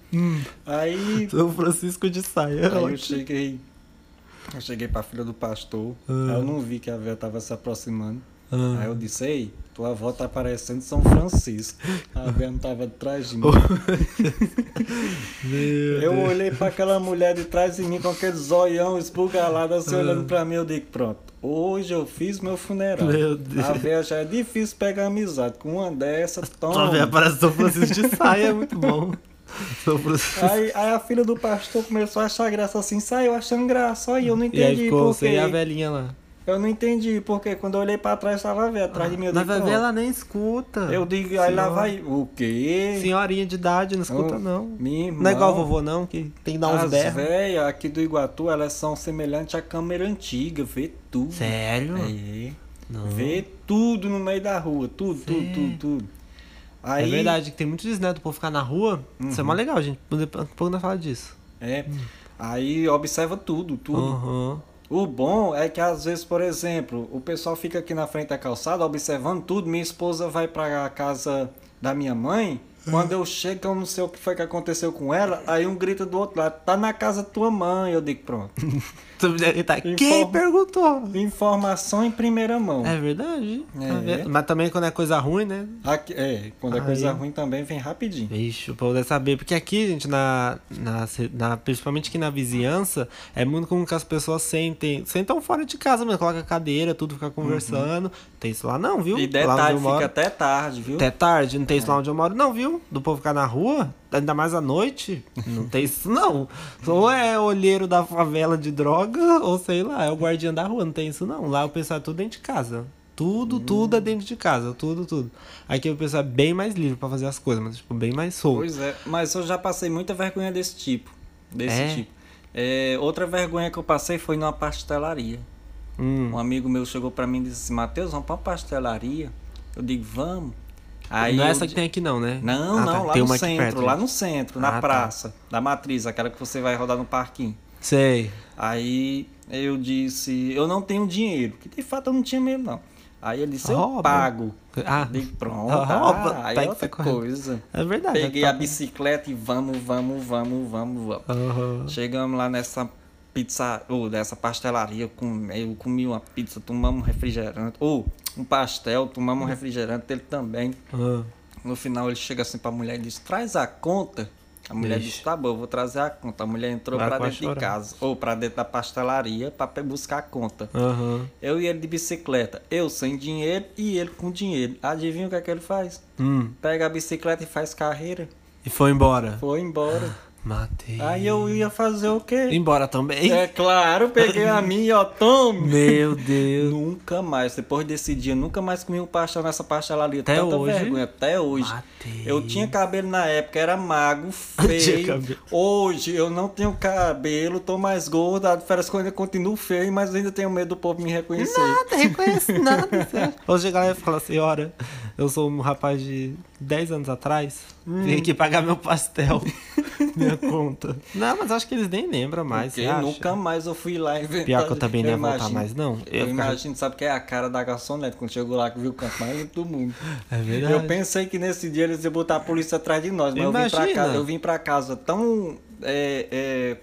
Aí, São Francisco de saia. aí eu cheguei. Eu cheguei pra filha do pastor. Ah. aí eu não vi que a véia tava se aproximando. Ah. Aí eu disse, ei, tua avó tá parecendo São Francisco. A véia não tava atrás de mim. Meu Eu olhei pra aquela mulher de trás de mim com aquele zoião esbugalado assim, Ah. olhando pra mim, eu digo, pronto, hoje eu fiz meu funeral. Meu Deus. A véia já é difícil pegar amizade. Com uma dessas, Só toma. ver parece São Francisco de saia, é muito bom. Aí, aí a filha do pastor começou a achar graça assim, saiu achando graça. Aí eu não E aí entendi ficou por você quê. e a velhinha lá. Eu não entendi, porque quando eu olhei pra trás, tava a véia atrás de mim. Eu Mas digo, ver, "Pronto." ela nem escuta. Eu digo, aí lá vai. O quê? Senhorinha de idade, não escuta Oh, não. Minha irmã. Não é igual vovô não, que tem que dar uns As berros. velhas aqui do Iguatu, elas são semelhantes à câmera antiga, vê tudo. Sério? É. Não. Vê tudo no meio da rua, tudo, tudo, Sério? tudo, tudo. É Aí, verdade, que tem muitos netos do povo ficar na rua. Isso é mó legal, gente. Depois pouco nós fala disso. É. Aí observa tudo, tudo. Aham. O bom é que às vezes, por exemplo, o pessoal fica aqui na frente da calçada observando tudo. Minha esposa vai pra casa da minha mãe. Quando eu chego, eu não sei o que foi que aconteceu com ela. Aí um grita do outro lado: tá na casa tua mãe. Eu digo: pronto. Ele tá, Quem Informa- perguntou? Informação em primeira mão. É verdade. Tá É. vendo? Mas também quando é coisa ruim, né? Aqui- é, quando é Aí. coisa ruim também vem rapidinho. Vixe, o povo deve saber. Porque aqui, gente, na, na, na- principalmente aqui na vizinhança, é muito comum que as pessoas sentem. Sentam fora de casa mesmo, coloca cadeira, tudo, fica conversando. Tem isso lá não, viu? Uhum. E detalhe, fica até tarde, viu? Até tarde, não tem isso lá onde eu moro, não, viu? Do povo ficar na rua, ainda mais à noite, não tem isso, não. Ou é olheiro da favela de droga, ou sei lá, é o guardião da rua, não tem isso, não. Lá o pessoal é tudo dentro de casa. Tudo, tudo é dentro de casa, tudo, tudo. Aqui o pessoal é bem mais livre pra fazer as coisas, mas tipo, bem mais solto. Pois é, mas eu já passei muita vergonha desse tipo. Desse É? tipo. É, outra vergonha que eu passei foi numa pastelaria. Hum. Um amigo meu chegou pra mim e disse: Matheus, vamos pra pastelaria? Eu digo: vamos. Aí não é eu essa que di- tem aqui não, né? Não, Ah, não, tá, lá no centro, perto, lá no centro, Ah, na tá. praça da matriz, aquela que você vai rodar no parquinho. Sei. Aí eu disse, eu não tenho dinheiro, que de fato eu não tinha mesmo, não. Aí ele disse, eu Rouba. pago. Ah. Pronto, Rouba. ah, aí Tá outra tá coisa. É verdade. Peguei é a bicicleta e vamos, vamos, vamos, vamos, vamos. Aham. Chegamos lá nessa pizza, ou dessa pastelaria, eu comi, eu comi uma pizza, tomamos um refrigerante, ou um pastel, tomamos um refrigerante, ele também. Ah. No final ele chega assim pra mulher e diz, traz a conta. A mulher Vixe. disse, tá bom, eu vou trazer a conta. A mulher entrou quase dentro de chorar. casa, ou pra dentro da pastelaria, pra pe- buscar a conta. Aham. Eu e ele de bicicleta, eu sem dinheiro e ele com dinheiro. Adivinha o que é que ele faz? Hum. Pega a bicicleta e faz carreira. E foi embora. Foi embora. Matei. Aí eu ia fazer o quê? Embora também? É claro, peguei a minha, ó, tome. Meu Deus. Nunca mais, depois desse dia, nunca mais comi um pastel nessa pastelaria. Até Tanta hoje? vergonha, até hoje. Matei. Eu tinha cabelo na época, era Tinha feio. Hoje eu não tenho cabelo, tô mais gordo. A diferença é que eu ainda continuo feio, mas ainda tenho medo do povo me reconhecer. Nada, reconhece nada. Hoje chegar lá e falar, senhora, eu sou um rapaz de 10 anos atrás, Hum. vim aqui pagar meu pastel, minha conta. Não, mas acho que eles nem lembram mais, acha? nunca mais eu fui lá inventar. Pior que eu também não ia voltar mais, não. Eu, Eu imagino, sabe que é a cara da garçonete quando chegou lá que viu o canto mais limpo do mundo. É verdade. Eu pensei que nesse dia eles iam botar a polícia atrás de nós, mas eu vim, pra casa, eu vim pra casa tão. é, é,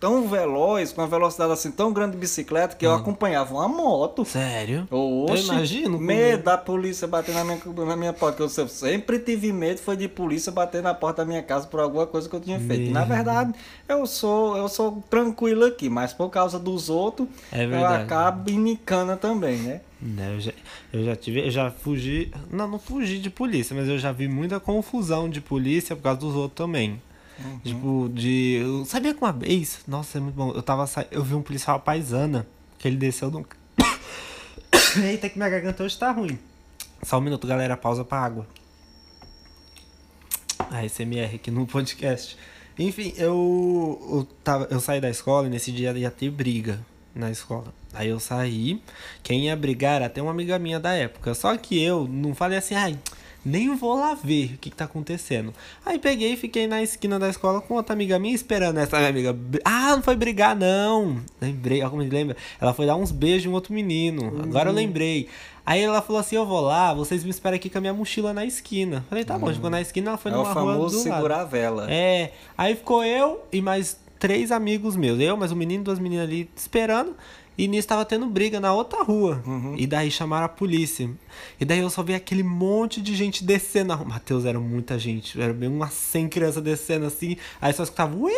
tão veloz, com uma velocidade assim tão grande de bicicleta, que eu acompanhava uma moto. Sério? Oxe, Eu imagino. medo da polícia bater na minha, na minha porta. Eu sempre tive medo foi de polícia bater na porta da minha casa por alguma coisa que eu tinha feito. Meu. Na verdade, eu sou eu sou tranquilo aqui, mas por causa dos outros, É eu acabo inicana também, né? Né, Eu já, eu já tive, eu já fugi, não, não fugi de polícia, mas eu já vi muita confusão de polícia por causa dos outros também. Uhum. Tipo, de. Eu sabia que uma vez, nossa, é muito bom. Eu tava sa... eu vi um policial paisana, que ele desceu do. Eita, que minha garganta hoje tá ruim. Só um minuto, galera, pausa pra água. A SMR aqui no podcast. Enfim, eu, eu, tava, eu saí da escola e nesse dia ia ter briga na escola. Aí eu saí, quem ia brigar era até uma amiga minha da época. Só que eu não falei assim, ai, nem vou lá ver o que, que tá acontecendo. Aí peguei e fiquei na esquina da escola com outra amiga minha esperando essa minha amiga. Ah, não foi brigar, não. Lembrei, olha como me lembra. Ela foi dar uns beijos em outro menino. Agora eu lembrei. Aí ela falou assim: Eu vou lá, vocês me esperam aqui com a minha mochila na esquina. Falei, tá bom, chegou na esquina, ela foi é o numa rua do famoso lado. segurar a vela. É, aí ficou eu e mais três amigos meus. Eu, mais um menino e duas meninas ali esperando. E nisso tava tendo briga na outra rua. E daí chamaram a polícia. E daí eu só vi aquele monte de gente descendo na rua. Matheus, era muita gente. Era bem umas 100 crianças descendo assim. Aí só escutava. "Uiu!"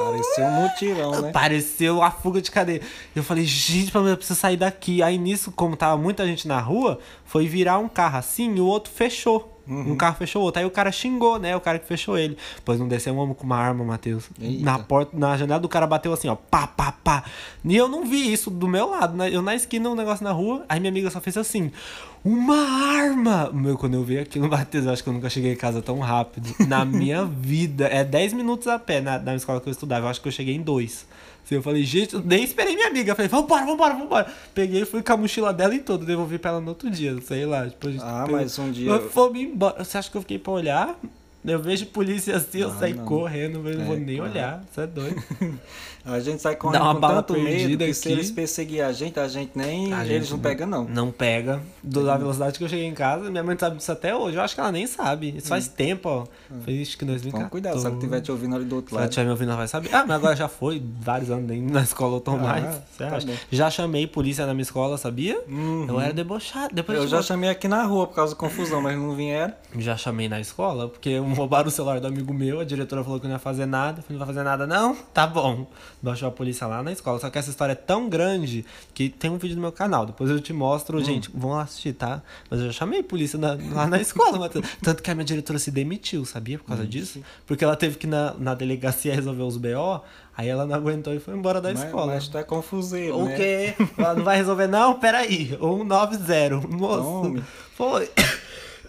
Parecia um mutirão, né? Pareceu a fuga de cadeia. Eu falei, gente, eu preciso sair daqui. Aí nisso, como tava muita gente na rua, foi virar um carro assim e o outro fechou. Um carro fechou outro. Aí o cara xingou, né? O cara que fechou ele. Pois não desceu um homem com uma arma, Matheus. Eita. Na porta, na janela do cara bateu assim, ó. Pá, pá, pá. E eu não vi isso do meu lado, né? Eu na esquina, um negócio na rua. Aí minha amiga só fez assim. Uma arma! Meu, quando eu vi aquilo, Matheus, eu acho que eu nunca cheguei em casa tão rápido. Na minha vida. É 10 minutos a pé na, na escola que eu estudava. Eu acho que eu cheguei em dois. Assim, eu falei, gente, eu nem esperei minha amiga. Eu falei, vambora, vambora, vambora. Peguei, fui com a mochila dela e tudo. Devolvi pra ela no outro dia, sei lá. Tipo, a gente Ah, pegou- mas um dia- Nós Fomos embora. Você acha que eu fiquei pra olhar? Eu vejo polícia assim, eu Ah, saí não. correndo, eu não É, vou nem claro. olhar. Você é doido. A gente sai correndo Dá uma com bala tanto medo que se aqui. eles perseguirem a gente, a gente nem. A eles gente não pegam, não. Não pega. Do- Da velocidade que eu cheguei em casa, minha mãe sabe disso até hoje. Eu acho que ela nem sabe. Isso faz tempo, ó. Foi acho que 2014. Hum. Toma cuidado, se ela estiver te ouvindo ali do outro Se ela lado. estiver me ouvindo, ela vai saber. Ah, mas agora já foi vários anos nem na escola eu tô Ah, mais. Tá. Já chamei polícia na minha escola, sabia? Uhum. Eu era debochado. Depois Eu já chamei aqui na rua por causa da confusão, mas não vieram. Já chamei na escola, porque roubaram o celular do amigo meu, a diretora falou que não ia fazer nada. Eu falei, não vai fazer nada, não? Tá bom. Baixou a polícia lá na escola. Só que essa história é tão grande que tem um vídeo no meu canal. Depois eu te mostro, Hum. gente. Vão lá assistir, tá? Mas eu já chamei polícia na- lá na escola, Matheus. Tanto que a minha diretora se demitiu, sabia? Por causa disso. Porque ela teve que ir na, na delegacia resolver os BO, aí ela não aguentou e foi embora da Mas, escola. mas tu é confuseiro, O né? quê? Ela não vai resolver, não? Peraí. 190. Moço. Tome. Foi.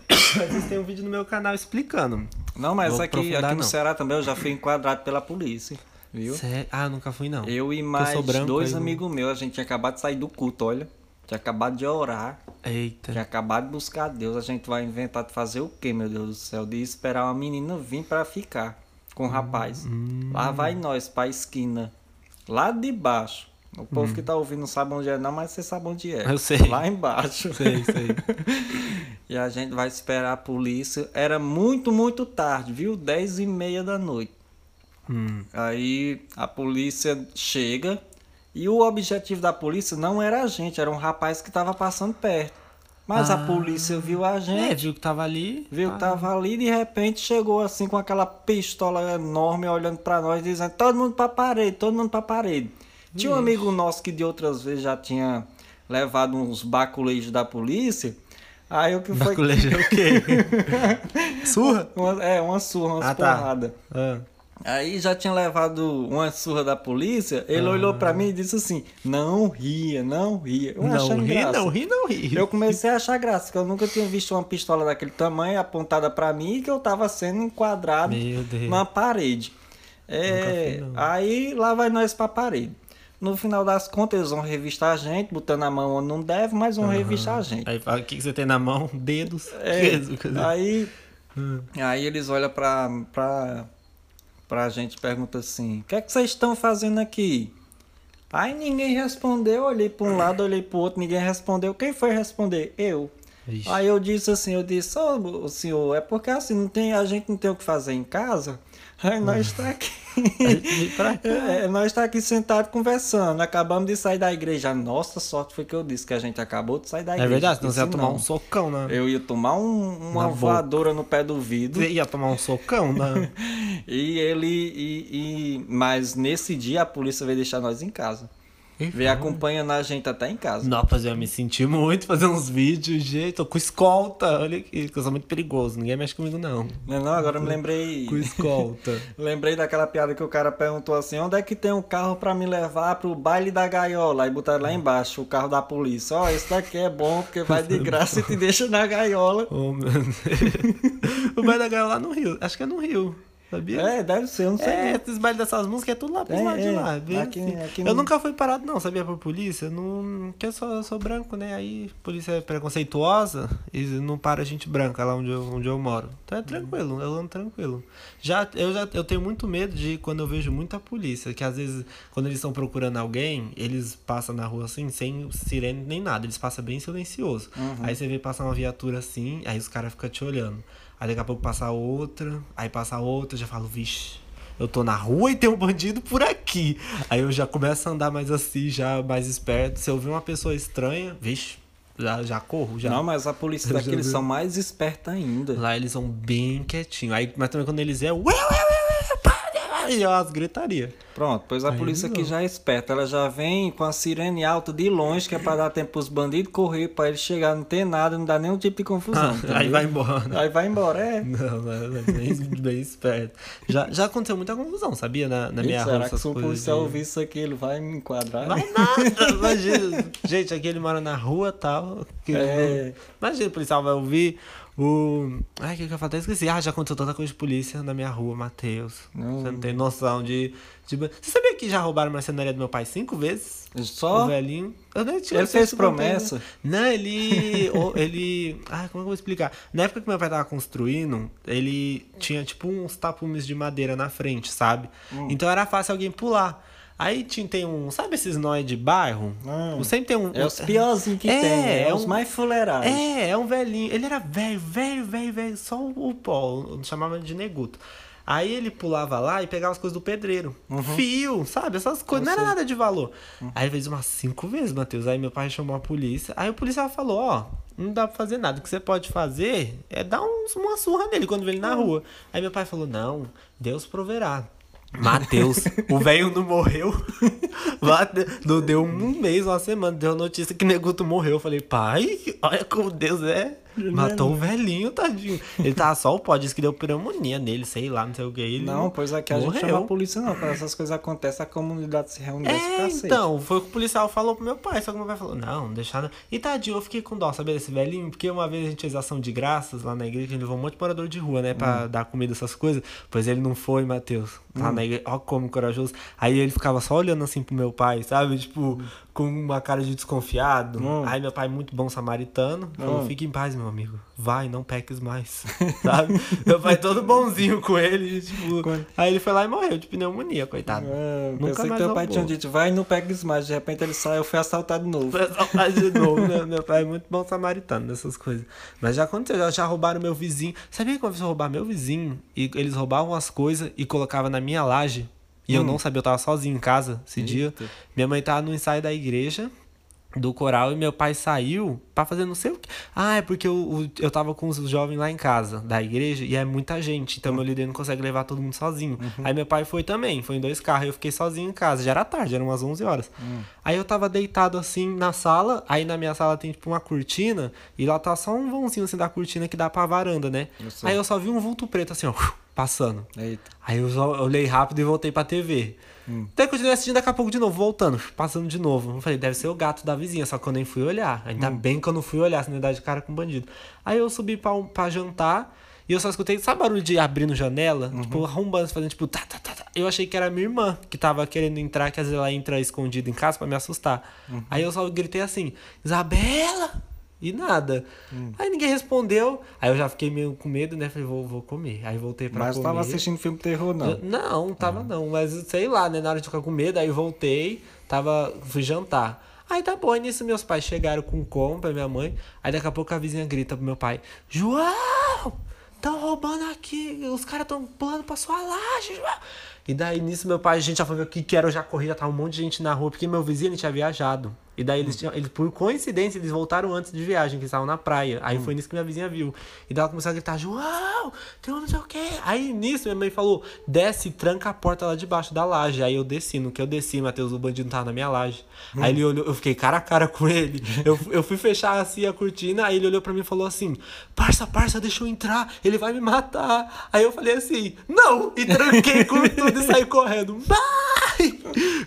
Mas tem um vídeo no meu canal explicando. Não, mas Vou aqui, aqui no não. Ceará também eu já fui enquadrado pela polícia. Viu? Sé- Ah, nunca fui, não. Eu e eu mais sou branco, dois não- amigos meus, a gente tinha acabado de sair do culto, olha. Tinha acabado de orar, Eita. tinha acabado de buscar Deus. A gente vai inventar de fazer o quê, meu Deus do céu? De esperar uma menina vir pra ficar com o rapaz. Hum. Lá vai nós pra esquina, lá de baixo. O povo Hum. que tá ouvindo não sabe onde é, não, mas você sabe onde é. Eu sei. Lá embaixo. Sei, sei. E a gente vai esperar a polícia. Era muito, muito tarde, viu? 10 e meia da noite. Hum. Aí a polícia chega e o objetivo da polícia não era a gente, era um rapaz que estava passando perto. Mas a Ah. polícia viu a É, gente, viu que tava ali. viu ah, que tava ali e de repente chegou assim com aquela pistola enorme olhando pra nós dizendo todo mundo pra parede, todo mundo pra parede. Tinha um amigo nosso que de outras vezes já tinha levado uns baculejos da polícia. Aí o que foi Baculejo é o quê? Surra? Uma- é, uma surra, umas Ah, tá. porradas. Ah. Aí já tinha levado uma surra da polícia, ele olhou pra mim e disse assim: Não ria, não ria. Eu Não ri, graça. não ri, não ri. Eu comecei a achar graça, porque eu nunca tinha visto uma pistola daquele tamanho apontada pra mim e que eu tava sendo enquadrado na parede. É, aí lá vai nós pra parede. No final das contas, eles vão revistar a gente, botando a mão onde não deve, mas vão revistar a gente. Aí fala, o que, que você tem na mão? Dedos. É, aí, Hum. aí eles olham pra, pra, pra gente e perguntam assim: O que é que vocês estão fazendo aqui? Aí ninguém respondeu, olhei pra um lado, olhei pro outro, ninguém respondeu. Quem foi responder? Eu. Vixe. Aí eu disse assim, eu disse, ô senhor, é porque assim, não tem, a gente não tem o que fazer em casa. Aí nós está aqui. Pra cá. É, nós está aqui sentado conversando. Acabamos de sair da igreja. Nossa sorte foi que eu disse que a gente acabou de sair da É igreja. verdade, senão você ia tomar não. um socão, né? Eu ia tomar um- uma voadora no pé do vidro. Você ia tomar um socão, né? E ele. E, e- mas nesse dia a polícia veio deixar nós em casa. Veio acompanhando a gente até em casa. Não, mas eu me sentir muito fazendo uns vídeos, gente. Tô com escolta. Olha aqui, que eu sou muito perigoso. Ninguém mexe comigo, não. Não, não, agora eu me lembrei. Com escolta. Lembrei daquela piada que o cara perguntou assim: onde é que tem um carro pra me levar pro baile da gaiola? Aí botaram lá embaixo o carro da polícia. Ó, esse daqui é bom porque vai de graça e te deixa na gaiola. oh, meu Deus. o baile da gaiola lá no Rio. Acho que é no Rio. Sabia? É, deve ser, eu não sei. É, esses bailes dessas músicas é tudo lá pro É, lado de é. lá. bem Aqui- assim. aqui eu não- nunca fui parado, não, sabia, por polícia. Não, porque eu sou, eu sou branco, né? Aí polícia é preconceituosa e não para gente branca lá onde eu, onde eu moro. Então é tranquilo, eu ando tranquilo. Já, eu, já, eu tenho muito medo de quando eu vejo muita polícia, que às vezes, quando eles estão procurando alguém, eles passam na rua assim, sem sirene nem nada, eles passam bem silencioso. Aí você vê passar uma viatura assim, aí os caras ficam te olhando. Aí daqui a pouco passa outra, aí passa outra, já falo, vixe, eu tô na rua e tem um bandido por aqui. Aí eu já começo a andar mais assim, já mais esperto. Se eu ver uma pessoa estranha, vixe, já, já corro, já. Não, mas a polícia daqui eles são mais espertos ainda. Lá eles são bem quietinhos. Aí, mas também quando eles é, ué, ué, ué, e as gritaria. Pronto, pois a Aí polícia aqui já é esperta. Ela já vem com a sirene alta de longe, que é pra dar tempo pros bandidos correr, pra eles chegar, não ter nada, não dá nenhum tipo de confusão. aí entendeu? vai embora. Aí vai embora, é. Não, não, é bem, bem esperto. Já, já aconteceu muita confusão, sabia? Na, na minha rua, será que se coisas policial ouvir isso aqui, ele vai me enquadrar? Vai nada, imagina. Gente, aqui ele mora na rua e tal. que- É. Imagina, o policial vai ouvir o. Ai, o que, eu falei? Esqueci. Ah, já aconteceu tanta coisa de polícia na minha rua, Matheus. Não. Você não tem noção de, de. Você sabia que já roubaram a marcenaria do meu pai cinco vezes? Só O velhinho. Eu nem tinha Ele fez não promessa? Não, ele. o- ele. Ah, como é que eu vou explicar? Na época que meu pai tava construindo, ele tinha tipo uns tapumes de madeira na frente, sabe? Hum. Então era fácil alguém pular. Aí tinha, tem um. Sabe esses nós de bairro? Hum. Sempre tem um. é os piorzinhos que É, tem, é, é os um- mais fuleirados. É, é um velhinho. Ele era velho, velho, velho, velho. Só o, o pó. Chamava ele de neguto. Aí ele pulava lá e pegava as coisas do pedreiro. Fio, sabe? Essas coisas. Não era nada de valor. Aí ele fez umas cinco vezes, Matheus. Aí meu pai chamou a polícia. Aí o policial falou: Ó, não dá pra fazer nada. O que você pode fazer é dar uns- uma surra nele quando vê ele na rua. Aí meu pai falou: Não, Deus proverá. Matheus, o velho não morreu. Não deu um mês, uma semana, deu notícia que Neguto morreu. Eu falei, pai, olha como Deus é. Matou o velhinho, tadinho. Ele tava só o pó, disse que deu pneumonia nele, sei lá, não sei o que. Ele Não, pois aqui a gente chama a polícia não. Quando essas coisas acontecem, a comunidade se reúne É, então, foi o que o policial falou pro meu pai. Só que meu pai falou, não, não deixar não. E tadinho, eu fiquei com dó, sabe, desse velhinho? Porque uma vez a gente fez ação de graças lá na igreja, a gente levou um monte de morador de rua, né, Hum. pra dar comida, essas coisas. Pois ele não foi, Matheus. Lá na igreja, ó como corajoso. Aí ele ficava só olhando assim pro meu pai, sabe? Tipo, com uma cara de desconfiado. Hum. Aí meu pai, muito bom samaritano, falou, Hum. fique em paz, meu amigo. Vai, não peques mais, sabe? meu pai todo bonzinho com ele, tipo... Quando- Aí ele foi lá e morreu de pneumonia, coitado. É, Nunca pensei que mais teu pai tinha dito, vai e não pegues mais. De repente ele saiu, foi assaltado de novo. Foi assaltado de novo, né? Meu pai é muito bom samaritano nessas coisas. Mas já aconteceu, já, já roubaram meu vizinho. Sabia que uma vez eu roubar meu vizinho e eles roubavam as coisas e colocavam na minha laje? E eu Hum. não sabia, eu tava sozinho em casa esse dia. Eita. Minha mãe tava no ensaio da igreja do coral e meu pai saiu pra fazer não sei o que. Ah, é porque eu, eu tava com os jovens lá em casa da igreja e é muita gente, então meu líder não consegue levar todo mundo sozinho. Aí meu pai foi também, foi em dois carros, eu fiquei sozinho em casa. Já era tarde, eram umas 11 horas. Aí eu tava deitado assim na sala, aí na minha sala tem tipo uma cortina e lá tá só um vãozinho assim da cortina que dá pra varanda, né? Eu. Aí eu só vi um vulto preto assim, ó, passando. Eita. Aí eu olhei rápido e voltei pra TV. Hum. Até continuei assistindo daqui a pouco de novo, voltando, passando de novo. Eu falei, deve ser o gato da vizinha, só que eu nem fui olhar. Ainda Hum. bem que eu não fui olhar, senão ia dar de cara com bandido. Aí eu subi pra, pra jantar e eu só escutei, sabe barulho de abrindo janela? Uhum. Tipo, arrombando, fazendo tipo, tá, tá, tá, tá. Eu achei que era minha irmã que tava querendo entrar, que às vezes ela entra escondida em casa pra me assustar. Uhum. Aí eu só gritei assim, Isabela! E nada. Hum. Aí ninguém respondeu. Aí eu já fiquei meio com medo, né? Falei, vou, vou comer. Aí voltei pra Mas comer. tava assistindo filme terror, não. Eu- não, tava não, mas sei lá, né? Na hora de ficar com medo, aí voltei, tava, fui jantar. Aí tá bom, aí nisso meus pais chegaram com compra, minha mãe. Aí daqui a pouco a vizinha grita pro meu pai: João! Tão roubando aqui, os caras tão pulando pra sua laje, João! E daí nisso meu pai, a gente já falou o que que era, eu já corri, já tava um monte de gente na rua, porque meu vizinho ele tinha viajado. E daí eles tinham, eles, por coincidência, eles voltaram antes de viagem, que estavam na praia. Aí foi nisso que minha vizinha viu. E daí ela começou a gritar, João, tem um não sei o quê. Aí nisso minha mãe falou, desce e tranca a porta lá debaixo da laje. Aí eu desci, no que eu desci, Matheus, o bandido tava na minha laje. Aí ele olhou, eu fiquei cara a cara com ele. Eu, eu fui fechar assim a cortina, aí ele olhou pra mim e falou assim, parça, parça, deixa eu entrar, ele vai me matar. Aí eu falei assim, não! E tranquei com tudo e saí correndo.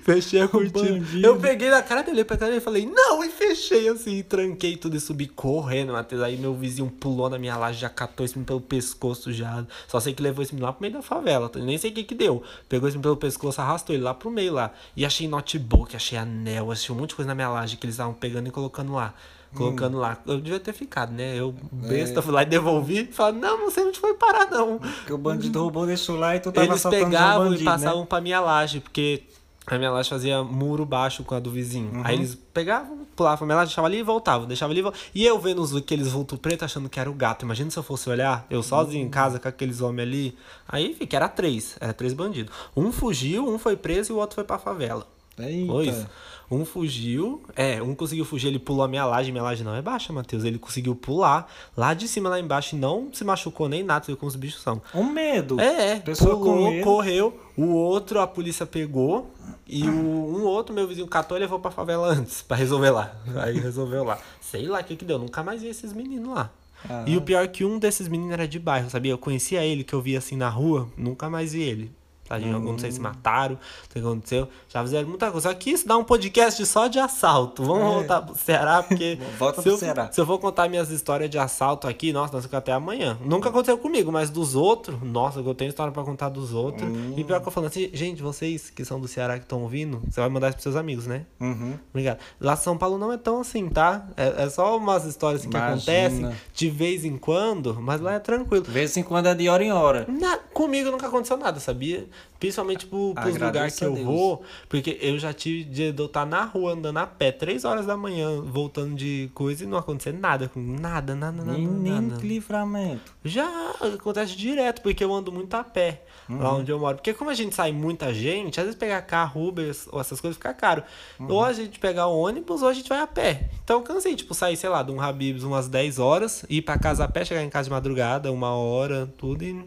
Fechei a cortina. bandido. Eu peguei na cara dele, pra cara dele e falei, não! E fechei assim, tranquei tudo e subi correndo, Matheus. Aí meu vizinho pulou na minha laje, já catou esse menino pelo pescoço já. Só sei que levou esse menino lá pro meio da favela, tá? nem sei o que que deu. Pegou esse menino pelo pescoço, arrastou ele lá pro meio lá. E achei notebook, achei anel, achei um monte de coisa na minha laje que eles estavam pegando e colocando lá. Colocando lá. Eu devia ter ficado, né? Eu, besta, fui lá e devolvi. Falei, não, não sei onde foi parar, não. Porque o bandido roubou, deixou lá e tu tava Eles pegavam bandido, e passavam né? pra minha laje, porque a minha laje fazia muro baixo com a do vizinho. Uhum. Aí eles pegavam, pulavam pra minha laje, deixavam ali e voltavam, deixavam ali e voltavam. E eu vendo os, aqueles vultos preto achando que era o gato. Imagina se eu fosse olhar, eu sozinho Uhum. em casa com aqueles homens ali. Aí, enfim, que era três, era três bandidos. Um fugiu, um foi preso e o outro foi pra favela. Eita. Foi isso. Um fugiu, é, um conseguiu fugir, ele pulou a minha laje, minha laje não é baixa, Matheus. Ele conseguiu pular lá de cima, lá embaixo, e não se machucou nem nada, viu como os bichos são. Um medo. É, é. Pessoa Pulou, medo. correu. O outro a polícia pegou. E o, um outro, meu vizinho catou e levou pra favela antes, pra resolver lá. Aí resolveu lá. Sei lá o que que deu. Nunca mais vi esses meninos lá. Ah. E o pior é que um desses meninos era de bairro, sabia? Eu conhecia ele, que eu via assim na rua, nunca mais vi ele. Tadinho, não sei Hum. se mataram, não sei o que aconteceu. Já fizeram muita coisa. Só que isso dá um podcast só de assalto. Vamos É. voltar pro Ceará, porque. Volta se pro eu, Ceará. Se eu for contar minhas histórias de assalto aqui, nossa, nós ficamos até amanhã. Nunca aconteceu comigo, mas dos outros, nossa, eu tenho história pra contar dos outros. Hum. E pior que eu falando assim, gente, vocês que são do Ceará que estão ouvindo, você vai mandar isso pros seus amigos, né? Uhum. Obrigado. Lá em São Paulo não é tão assim, tá? É, é só umas histórias assim, que acontecem de vez em quando, mas lá é tranquilo. De vez em quando é de hora em hora. Na- comigo nunca aconteceu nada, sabia? Principalmente pro, pros lugares que eu vou, porque eu já tive de eu estar na rua andando a pé, três horas da manhã, voltando de coisa e não acontecer nada nada, nada, nada, Nem, nem nada. que livramento. Já acontece direto, porque eu ando muito a pé lá Uhum. onde eu moro. Porque como a gente sai muita gente, às vezes pegar carro, Uber ou essas coisas fica caro. Uhum. Ou a gente pegar o ônibus ou a gente vai a pé. Então eu cansei, tipo, sair, sei lá, de um Habib's umas 10 horas, ir pra casa a pé, chegar em casa de madrugada, uma hora, tudo e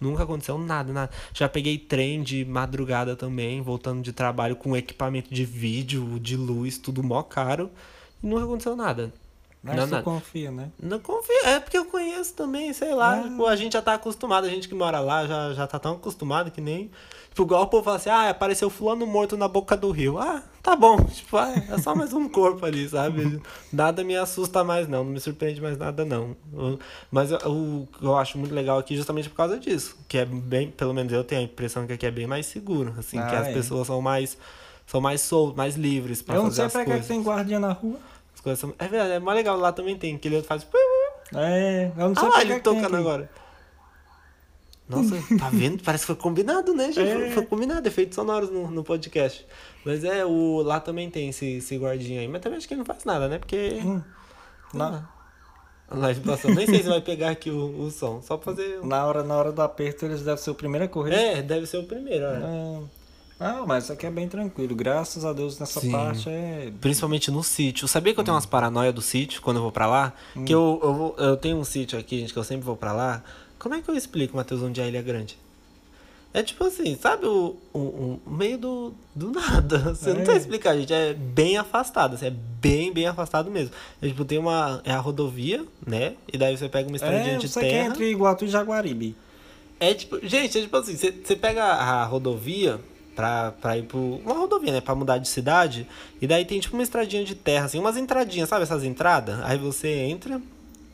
nunca aconteceu nada, nada. Já peguei trem de madrugada também, voltando de trabalho com equipamento de vídeo, de luz, tudo mó caro. E nunca aconteceu nada. Mas Não, tu nada. confia, né? Não confio, é porque eu conheço também, sei lá. Ah. Tipo, a gente já tá acostumado, a gente que mora lá já, já tá tão acostumado que nem. Tipo, igual o povo fala assim, ah, apareceu fulano morto na boca do rio. Ah, tá bom. Tipo, ah, é só mais um corpo ali, sabe? Nada me assusta mais, não. Não me surpreende mais nada, não. Mas eu- o que eu acho muito legal aqui é justamente por causa disso. Que é bem, pelo menos eu tenho a impressão que aqui é bem mais seguro. Assim, que Ah, as é. pessoas são mais. São mais soltas, mais livres pra Eu não fazer sei as pra que coisas. que tem guardinha na rua. As coisas são... É verdade, é mais legal. Lá também tem, que ele faz. É, eu não sei Ah, ele tocando aqui. agora. Nossa, tá vendo? Parece que foi combinado, né, gente? É. Foi, foi combinado, efeitos sonoros no, no podcast. Mas é, o, lá também tem esse, esse guardinha aí. Mas também acho que ele não faz nada, né? Porque. Hum. Na, a live passou. Nem sei se vai pegar aqui o, o som. Só pra fazer. na, hora, na hora do aperto eles devem ser o primeiro a correr. É, deve ser o primeiro, é. Ah, mas isso aqui é bem tranquilo. Graças a Deus nessa Sim. parte é. Principalmente no sítio. Sabia que eu tenho umas paranoia do sítio quando eu vou pra lá? Que eu, eu, vou- eu tenho um sítio aqui, gente, que eu sempre vou pra lá. Como é que eu explico, Matheus, onde a ilha é grande? É tipo assim, sabe o, o, o meio do, do nada. Você não É. sei explicar, gente. É bem afastado, assim, é bem, bem afastado mesmo. É, tipo, tem uma. É a rodovia, né? E daí você pega uma estradinha É, de que é terra. entre Iguatu e Jaguaribe. É tipo, gente, é tipo assim, você pega a rodovia pra, pra ir pro. Uma rodovia, né? Pra mudar de cidade. E daí tem tipo uma estradinha de terra, assim, umas entradinhas, sabe essas entradas? Aí você entra,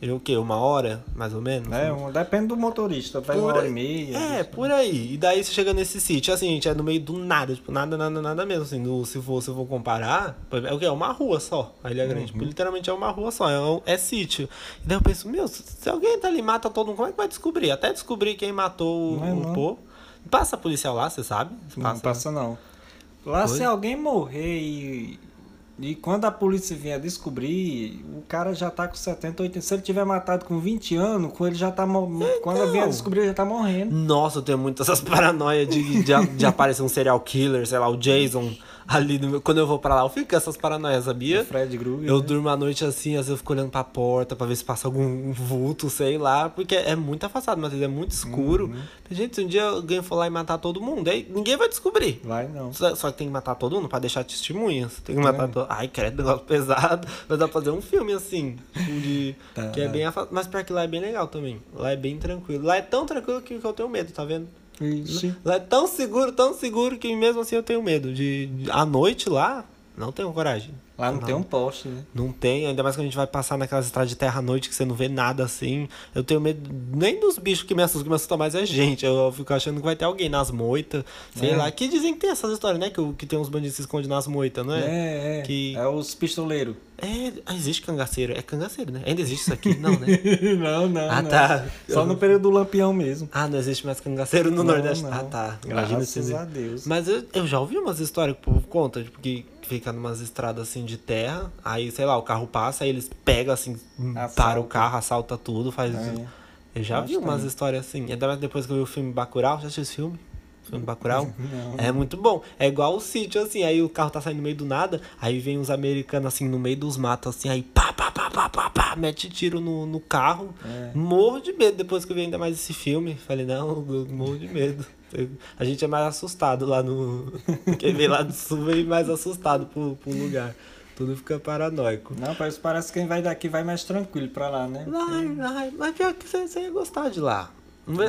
e o quê? Uma hora, mais ou menos? É, um- depende do motorista. Vai uma hora e meia. É, por aí. E daí você chega nesse sítio, assim, gente, é no meio do nada, tipo, nada, nada, nada mesmo. Assim, no- se, for, se for comparar, é o quê? É uma rua só. A Ilha Grande. Tipo, literalmente é uma rua só, é, um- é sítio. E daí eu penso, meu, se, alguém tá ali e mata todo mundo, como é que vai descobrir? Até descobrir quem matou o, Não é o povo. Passa policial lá, você sabe? Não passa não. Lá Foi? se alguém morrer e, e quando a polícia vier descobrir, o cara já tá com 70, 80. Se ele tiver matado com 20 anos, com ele já tá mo- quando Então. vier descobrir, ele já tá morrendo. Nossa, eu tenho muitas essas paranoias de, de, de aparecer um serial killer, sei lá, o Jason ali no Quando eu vou pra lá, eu fico com essas paranoias, sabia? O Fred Krueger. Eu né? durmo à noite assim, às vezes eu fico olhando pra porta pra ver se passa algum vulto, sei lá, porque é muito afastado, mas é muito escuro. Uhum. Gente, se um dia alguém for lá e matar todo mundo, aí ninguém vai descobrir. Vai não. Só, só que tem que matar todo mundo pra deixar testemunhas. Tem que matar É. todo Ai, credo, negócio pesado. Mas dá pra fazer um filme assim. de... Tá. Que é bem afastado. Mas pior que lá é bem legal também. Lá é bem tranquilo. Lá é tão tranquilo que eu tenho medo, tá vendo? Ixi. Lá é tão seguro, tão seguro que mesmo assim eu tenho medo. De, de à noite lá, não tenho coragem. Lá não, tem um poste, né? Não tem, ainda mais quando a gente vai passar naquelas estradas de terra à noite que você não vê nada assim. Eu tenho medo nem dos bichos que me assustam, que me assusta mais é gente. Eu fico achando que vai ter alguém nas moitas, sei É. lá. Que dizem que tem essas histórias, né? Que, que tem uns bandidos que se escondem nas moitas, não é? É, é. Que- É os pistoleiros. É, ah, existe cangaceiro. É cangaceiro, né? Ainda existe isso aqui? Não, né? não, não. Ah, não. tá. Só no período do Lampião mesmo. Ah, não existe mais cangaceiro no Não, Nordeste. não. Ah, tá. Imagina Graças a Deus. Mas eu, eu já ouvi umas histórias que o povo conta, tipo, que fica numas estradas assim de terra, aí, sei lá, o carro passa, aí eles pegam assim, Assalta. para o carro, assalta tudo, faz. É. Eu já vi umas histórias assim. Ainda mais depois que eu vi o filme Bacurau, já assistiu esse filme? filme Bacurau? É muito bom. É igual o sítio, assim, aí o carro tá saindo no meio do nada, aí vem uns americanos, assim, no meio dos matos, assim, aí pá, pá, pá, pá, pá, pá, mete tiro no, no carro. É. Morro de medo depois que eu vi ainda mais esse filme. Falei, não, morro de medo. A gente é mais assustado lá no. Quem vem lá do sul vem mais assustado pro, pro lugar. Tudo fica paranoico. Não, parece, parece que quem vai daqui vai mais tranquilo pra lá, né? Vai, vai. Mas pior que você, você ia gostar de lá.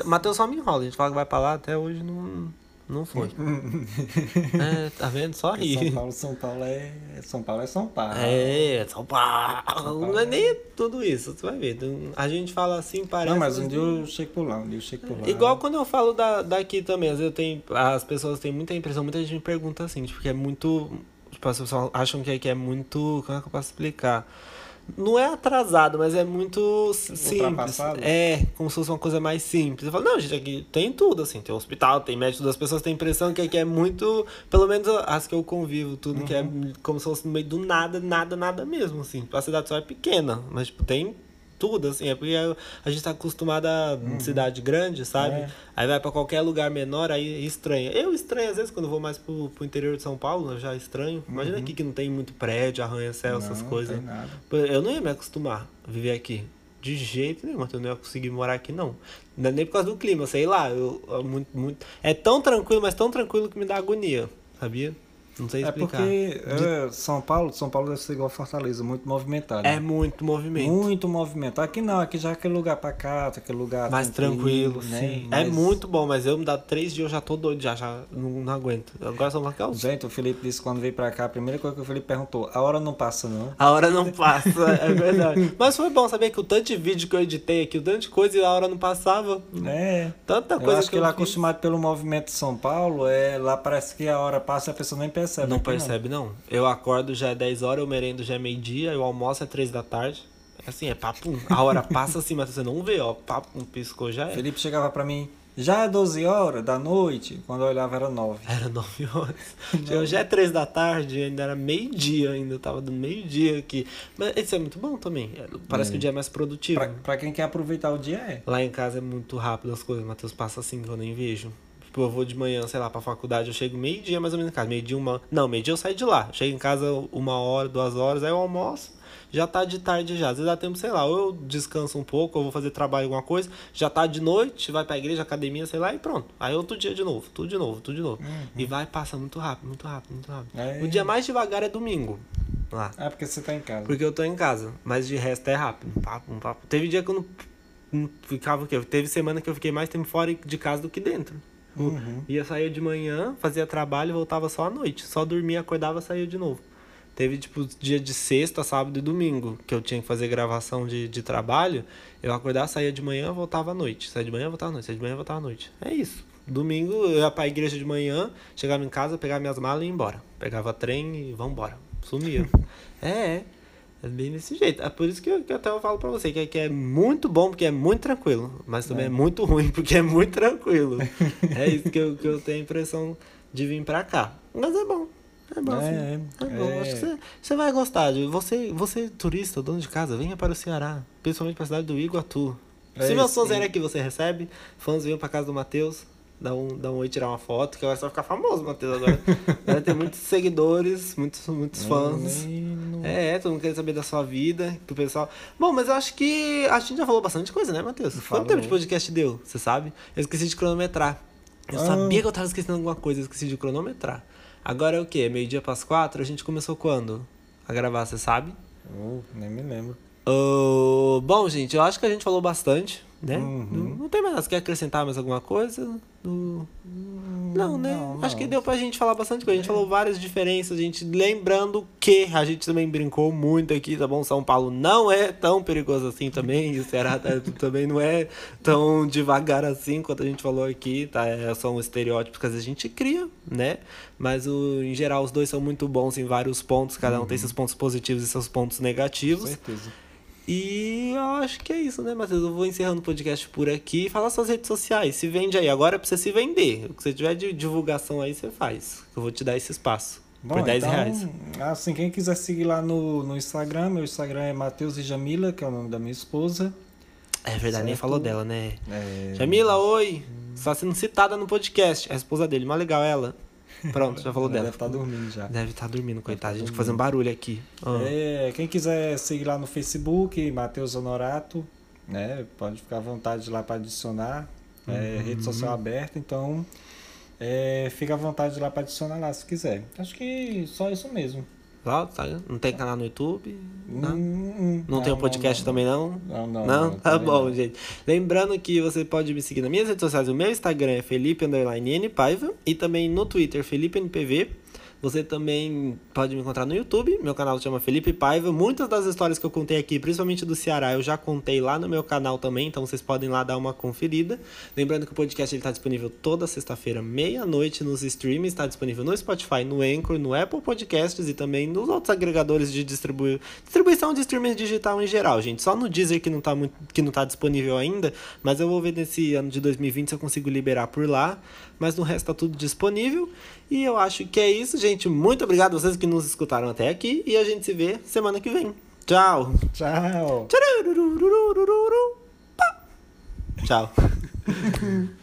Matheus só me enrola. A gente fala que vai pra lá, até hoje não, não foi. é, tá vendo? Só São rir. Paulo, São Paulo é. São Paulo é São Paulo. É, São Paulo. Não é nem tudo isso, você vai ver. A gente fala assim, parece. Não, mas um dia eu chego por lá, um dia eu chego por lá. Igual quando eu falo da, daqui também, às vezes eu tenho, as pessoas têm muita impressão, muita gente me pergunta assim, tipo, que é muito. Tipo, as pessoas acham que aqui é muito. Como é que eu posso explicar? Não é atrasado, mas é muito simples. É, como se fosse uma coisa mais simples. Eu falo, não, gente, aqui tem tudo, assim, tem hospital, tem médico, as pessoas têm impressão que aqui é muito. Pelo menos as que eu convivo, tudo que é como se fosse no meio do nada, nada, nada mesmo, assim. A cidade só é pequena, mas, tipo, tem tudo, assim, é porque a gente tá acostumado a cidade grande, sabe? É. Aí vai pra qualquer lugar menor, aí estranha. Eu estranho, às vezes, quando vou mais pro, pro interior de São Paulo, eu já estranho. Imagina aqui que não tem muito prédio, arranha-céu, essas Uhum. Coisas. Não tem nada. Eu não ia me acostumar a viver aqui. De jeito nenhum, eu não ia conseguir morar aqui, não. Não é nem por causa do clima, sei lá. Eu, eu muito, muito... É tão tranquilo, mas tão tranquilo que me dá agonia, sabia? Não sei É explicar. porque é, São Paulo, São Paulo deve ser igual Fortaleza, muito movimentado. É muito movimento. Muito movimento. Aqui não, aqui já é aquele lugar pra cá, aquele lugar Mais tranquilo, sim. É Mas- muito bom, mas eu me dá três dias, eu já tô doido, já, já não, não aguento. Agora só que é o Gente, o Felipe disse quando veio pra cá, a primeira coisa que o Felipe perguntou, a hora não passa não? A hora não passa, é verdade. Mas foi bom saber que o tanto de vídeo que eu editei aqui, o tanto de coisa e a hora não passava. É. Tanta Eu coisa acho que, eu lá acostumado pelo movimento de São Paulo, é, lá parece que a hora passa e a pessoa nem percebe. Não Aqui percebe, não. Eu acordo já é 10 horas, eu merendo já é meio-dia, eu almoço é 3 da tarde. É assim, é papum. A hora passa assim, mas você não vê, ó. Papum, piscou já é. Felipe chegava pra mim, já é 12 horas da noite? Quando eu olhava era 9. Era 9 horas. Eu já é 3 da tarde, ainda era meio-dia ainda. Tava do meio-dia aqui. Mas isso é muito bom também. É, Parece É. que o dia é mais produtivo. Pra, pra quem quer aproveitar o dia é. Lá em casa é muito rápido as coisas. Matheus passa assim que eu nem vejo. Tipo, eu vou de manhã, sei lá, pra faculdade, eu chego meio-dia mais ou menos em casa. Meio-dia, uma. Não, meio-dia eu saio de lá. Chego em casa uma hora, duas horas, aí eu almoço. Já tá de tarde já. Às vezes dá tempo, sei lá, ou eu descanso um pouco, ou vou fazer trabalho, alguma coisa. Já tá de noite, vai pra igreja, academia, sei lá, e pronto. Aí outro dia de novo, tudo de novo, tudo de novo. E vai, passa muito rápido, muito rápido, muito rápido. É. O dia mais devagar é domingo. Lá. Ah, porque você tá em casa. Porque eu tô em casa, mas de resto é rápido. Papo, papo. Teve dia que eu não, não ficava o quê? Teve semana que eu fiquei mais tempo fora de casa do que dentro. Uhum. Ia sair de manhã, fazia trabalho e voltava só à noite. Só dormia, acordava saía de novo. Teve, tipo, dia de sexta, sábado e domingo, que eu tinha que fazer gravação de, de trabalho. Eu acordava, saía de manhã, voltava à noite. Saía de manhã, voltava à noite. Saía de manhã, voltava à noite. É isso. Domingo, eu ia pra igreja de manhã, chegava em casa, pegava minhas malas e ia embora. Pegava trem e vambora. Sumia. é, é. É bem desse jeito. É por isso que, eu, que até eu falo pra você, que, que é muito bom porque é muito tranquilo. Mas também é, É. muito ruim porque é muito tranquilo. é isso que eu, que eu tenho a impressão de vir pra cá. Mas é bom. É bom, sim. É, É bom, é. acho que você, você vai gostar. De, você, você, turista, dono de casa, venha para o Ceará. Principalmente para a cidade do Iguatu. É Se meus fãs vierem aqui, você recebe. Fãs venham para casa do Matheus. Dá um, dá um oi, tirar uma foto, que agora você vai ficar famoso, Matheus. Agora vai ter muitos seguidores, muitos, muitos fãs. Menino. É, todo mundo quer saber da sua vida, que o pessoal. Bom, mas eu acho que a gente já falou bastante coisa, né, Matheus? Quanto tempo de podcast deu? Você sabe? Eu esqueci de cronometrar. Eu Ah. sabia que eu tava esquecendo alguma coisa, eu esqueci de cronometrar. Agora é o quê? Meio-dia pras quatro? A gente começou quando? A gravar, você sabe? Oh, nem me lembro. Ô, bom, gente, eu acho que a gente falou bastante, né? Uhum. Não, não tem mais nada. Você quer acrescentar mais alguma coisa? Do- Não, né? não, Acho não. que deu pra gente falar bastante coisa. A gente falou várias diferenças, a gente lembrando que a gente também brincou muito aqui, tá bom? São Paulo não é tão perigoso assim também, e o Ceará tá- também não é tão devagar assim quanto a gente falou aqui, tá? É, são estereótipos que às vezes a gente cria, né? Mas o, em geral os dois são muito bons em vários pontos, cada um tem seus pontos positivos e seus pontos Com negativos. certeza. E eu acho que é isso, né, Matheus? Eu vou encerrando o podcast por aqui. Fala suas redes sociais. Se vende aí. Agora é pra você se vender. O que você tiver de divulgação aí, você faz. Eu vou te dar esse espaço. por 10 então, reais. Assim, quem quiser seguir lá no, no Instagram, meu Instagram é Matheus e Jamila, que é o nome da minha esposa. É verdade, nem certo. falou dela, né? É, Jamila, oi! está sendo citada no podcast. É a esposa dele, mas legal ela. Pronto, já falou Ela dela. Deve estar dormindo já. Deve estar dormindo, coitado. A gente fazendo barulho aqui. Ah. É, quem quiser seguir lá no Facebook, Matheus Honorato, né? Pode ficar à vontade lá para adicionar. É, Uhum. rede social aberta, então é, fica à vontade lá para adicionar lá se quiser. Acho que só isso mesmo. Só, tá? Não tem canal no YouTube? Não. Hum, hum, Não, tem um podcast não. também, não? Não, não. Não? Tá bom, não. gente. Lembrando que você pode me seguir nas minhas redes sociais. O meu Instagram é Felipe underline N Paiva e também no Twitter Felipe NPV. Você também pode me encontrar no YouTube. Meu canal se chama Felipe Paiva. Muitas das histórias que eu contei aqui, principalmente do Ceará, eu já contei lá no meu canal também. Então vocês podem lá dar uma conferida. Lembrando que o podcast está disponível toda sexta-feira, meia-noite, nos streams. Está disponível no Spotify, no Anchor, no Apple Podcasts e também nos outros agregadores de distribu... distribuição de streaming digital em geral, gente. Só no Deezer que não está muito... que não tá disponível ainda. Mas eu vou ver nesse ano de 2020 se eu consigo liberar por lá. Mas no resto tá tudo disponível. E eu acho que é isso, gente. Muito obrigado a vocês que nos escutaram até aqui. E a gente se vê semana que vem. Tchau. Tchau. Tchau.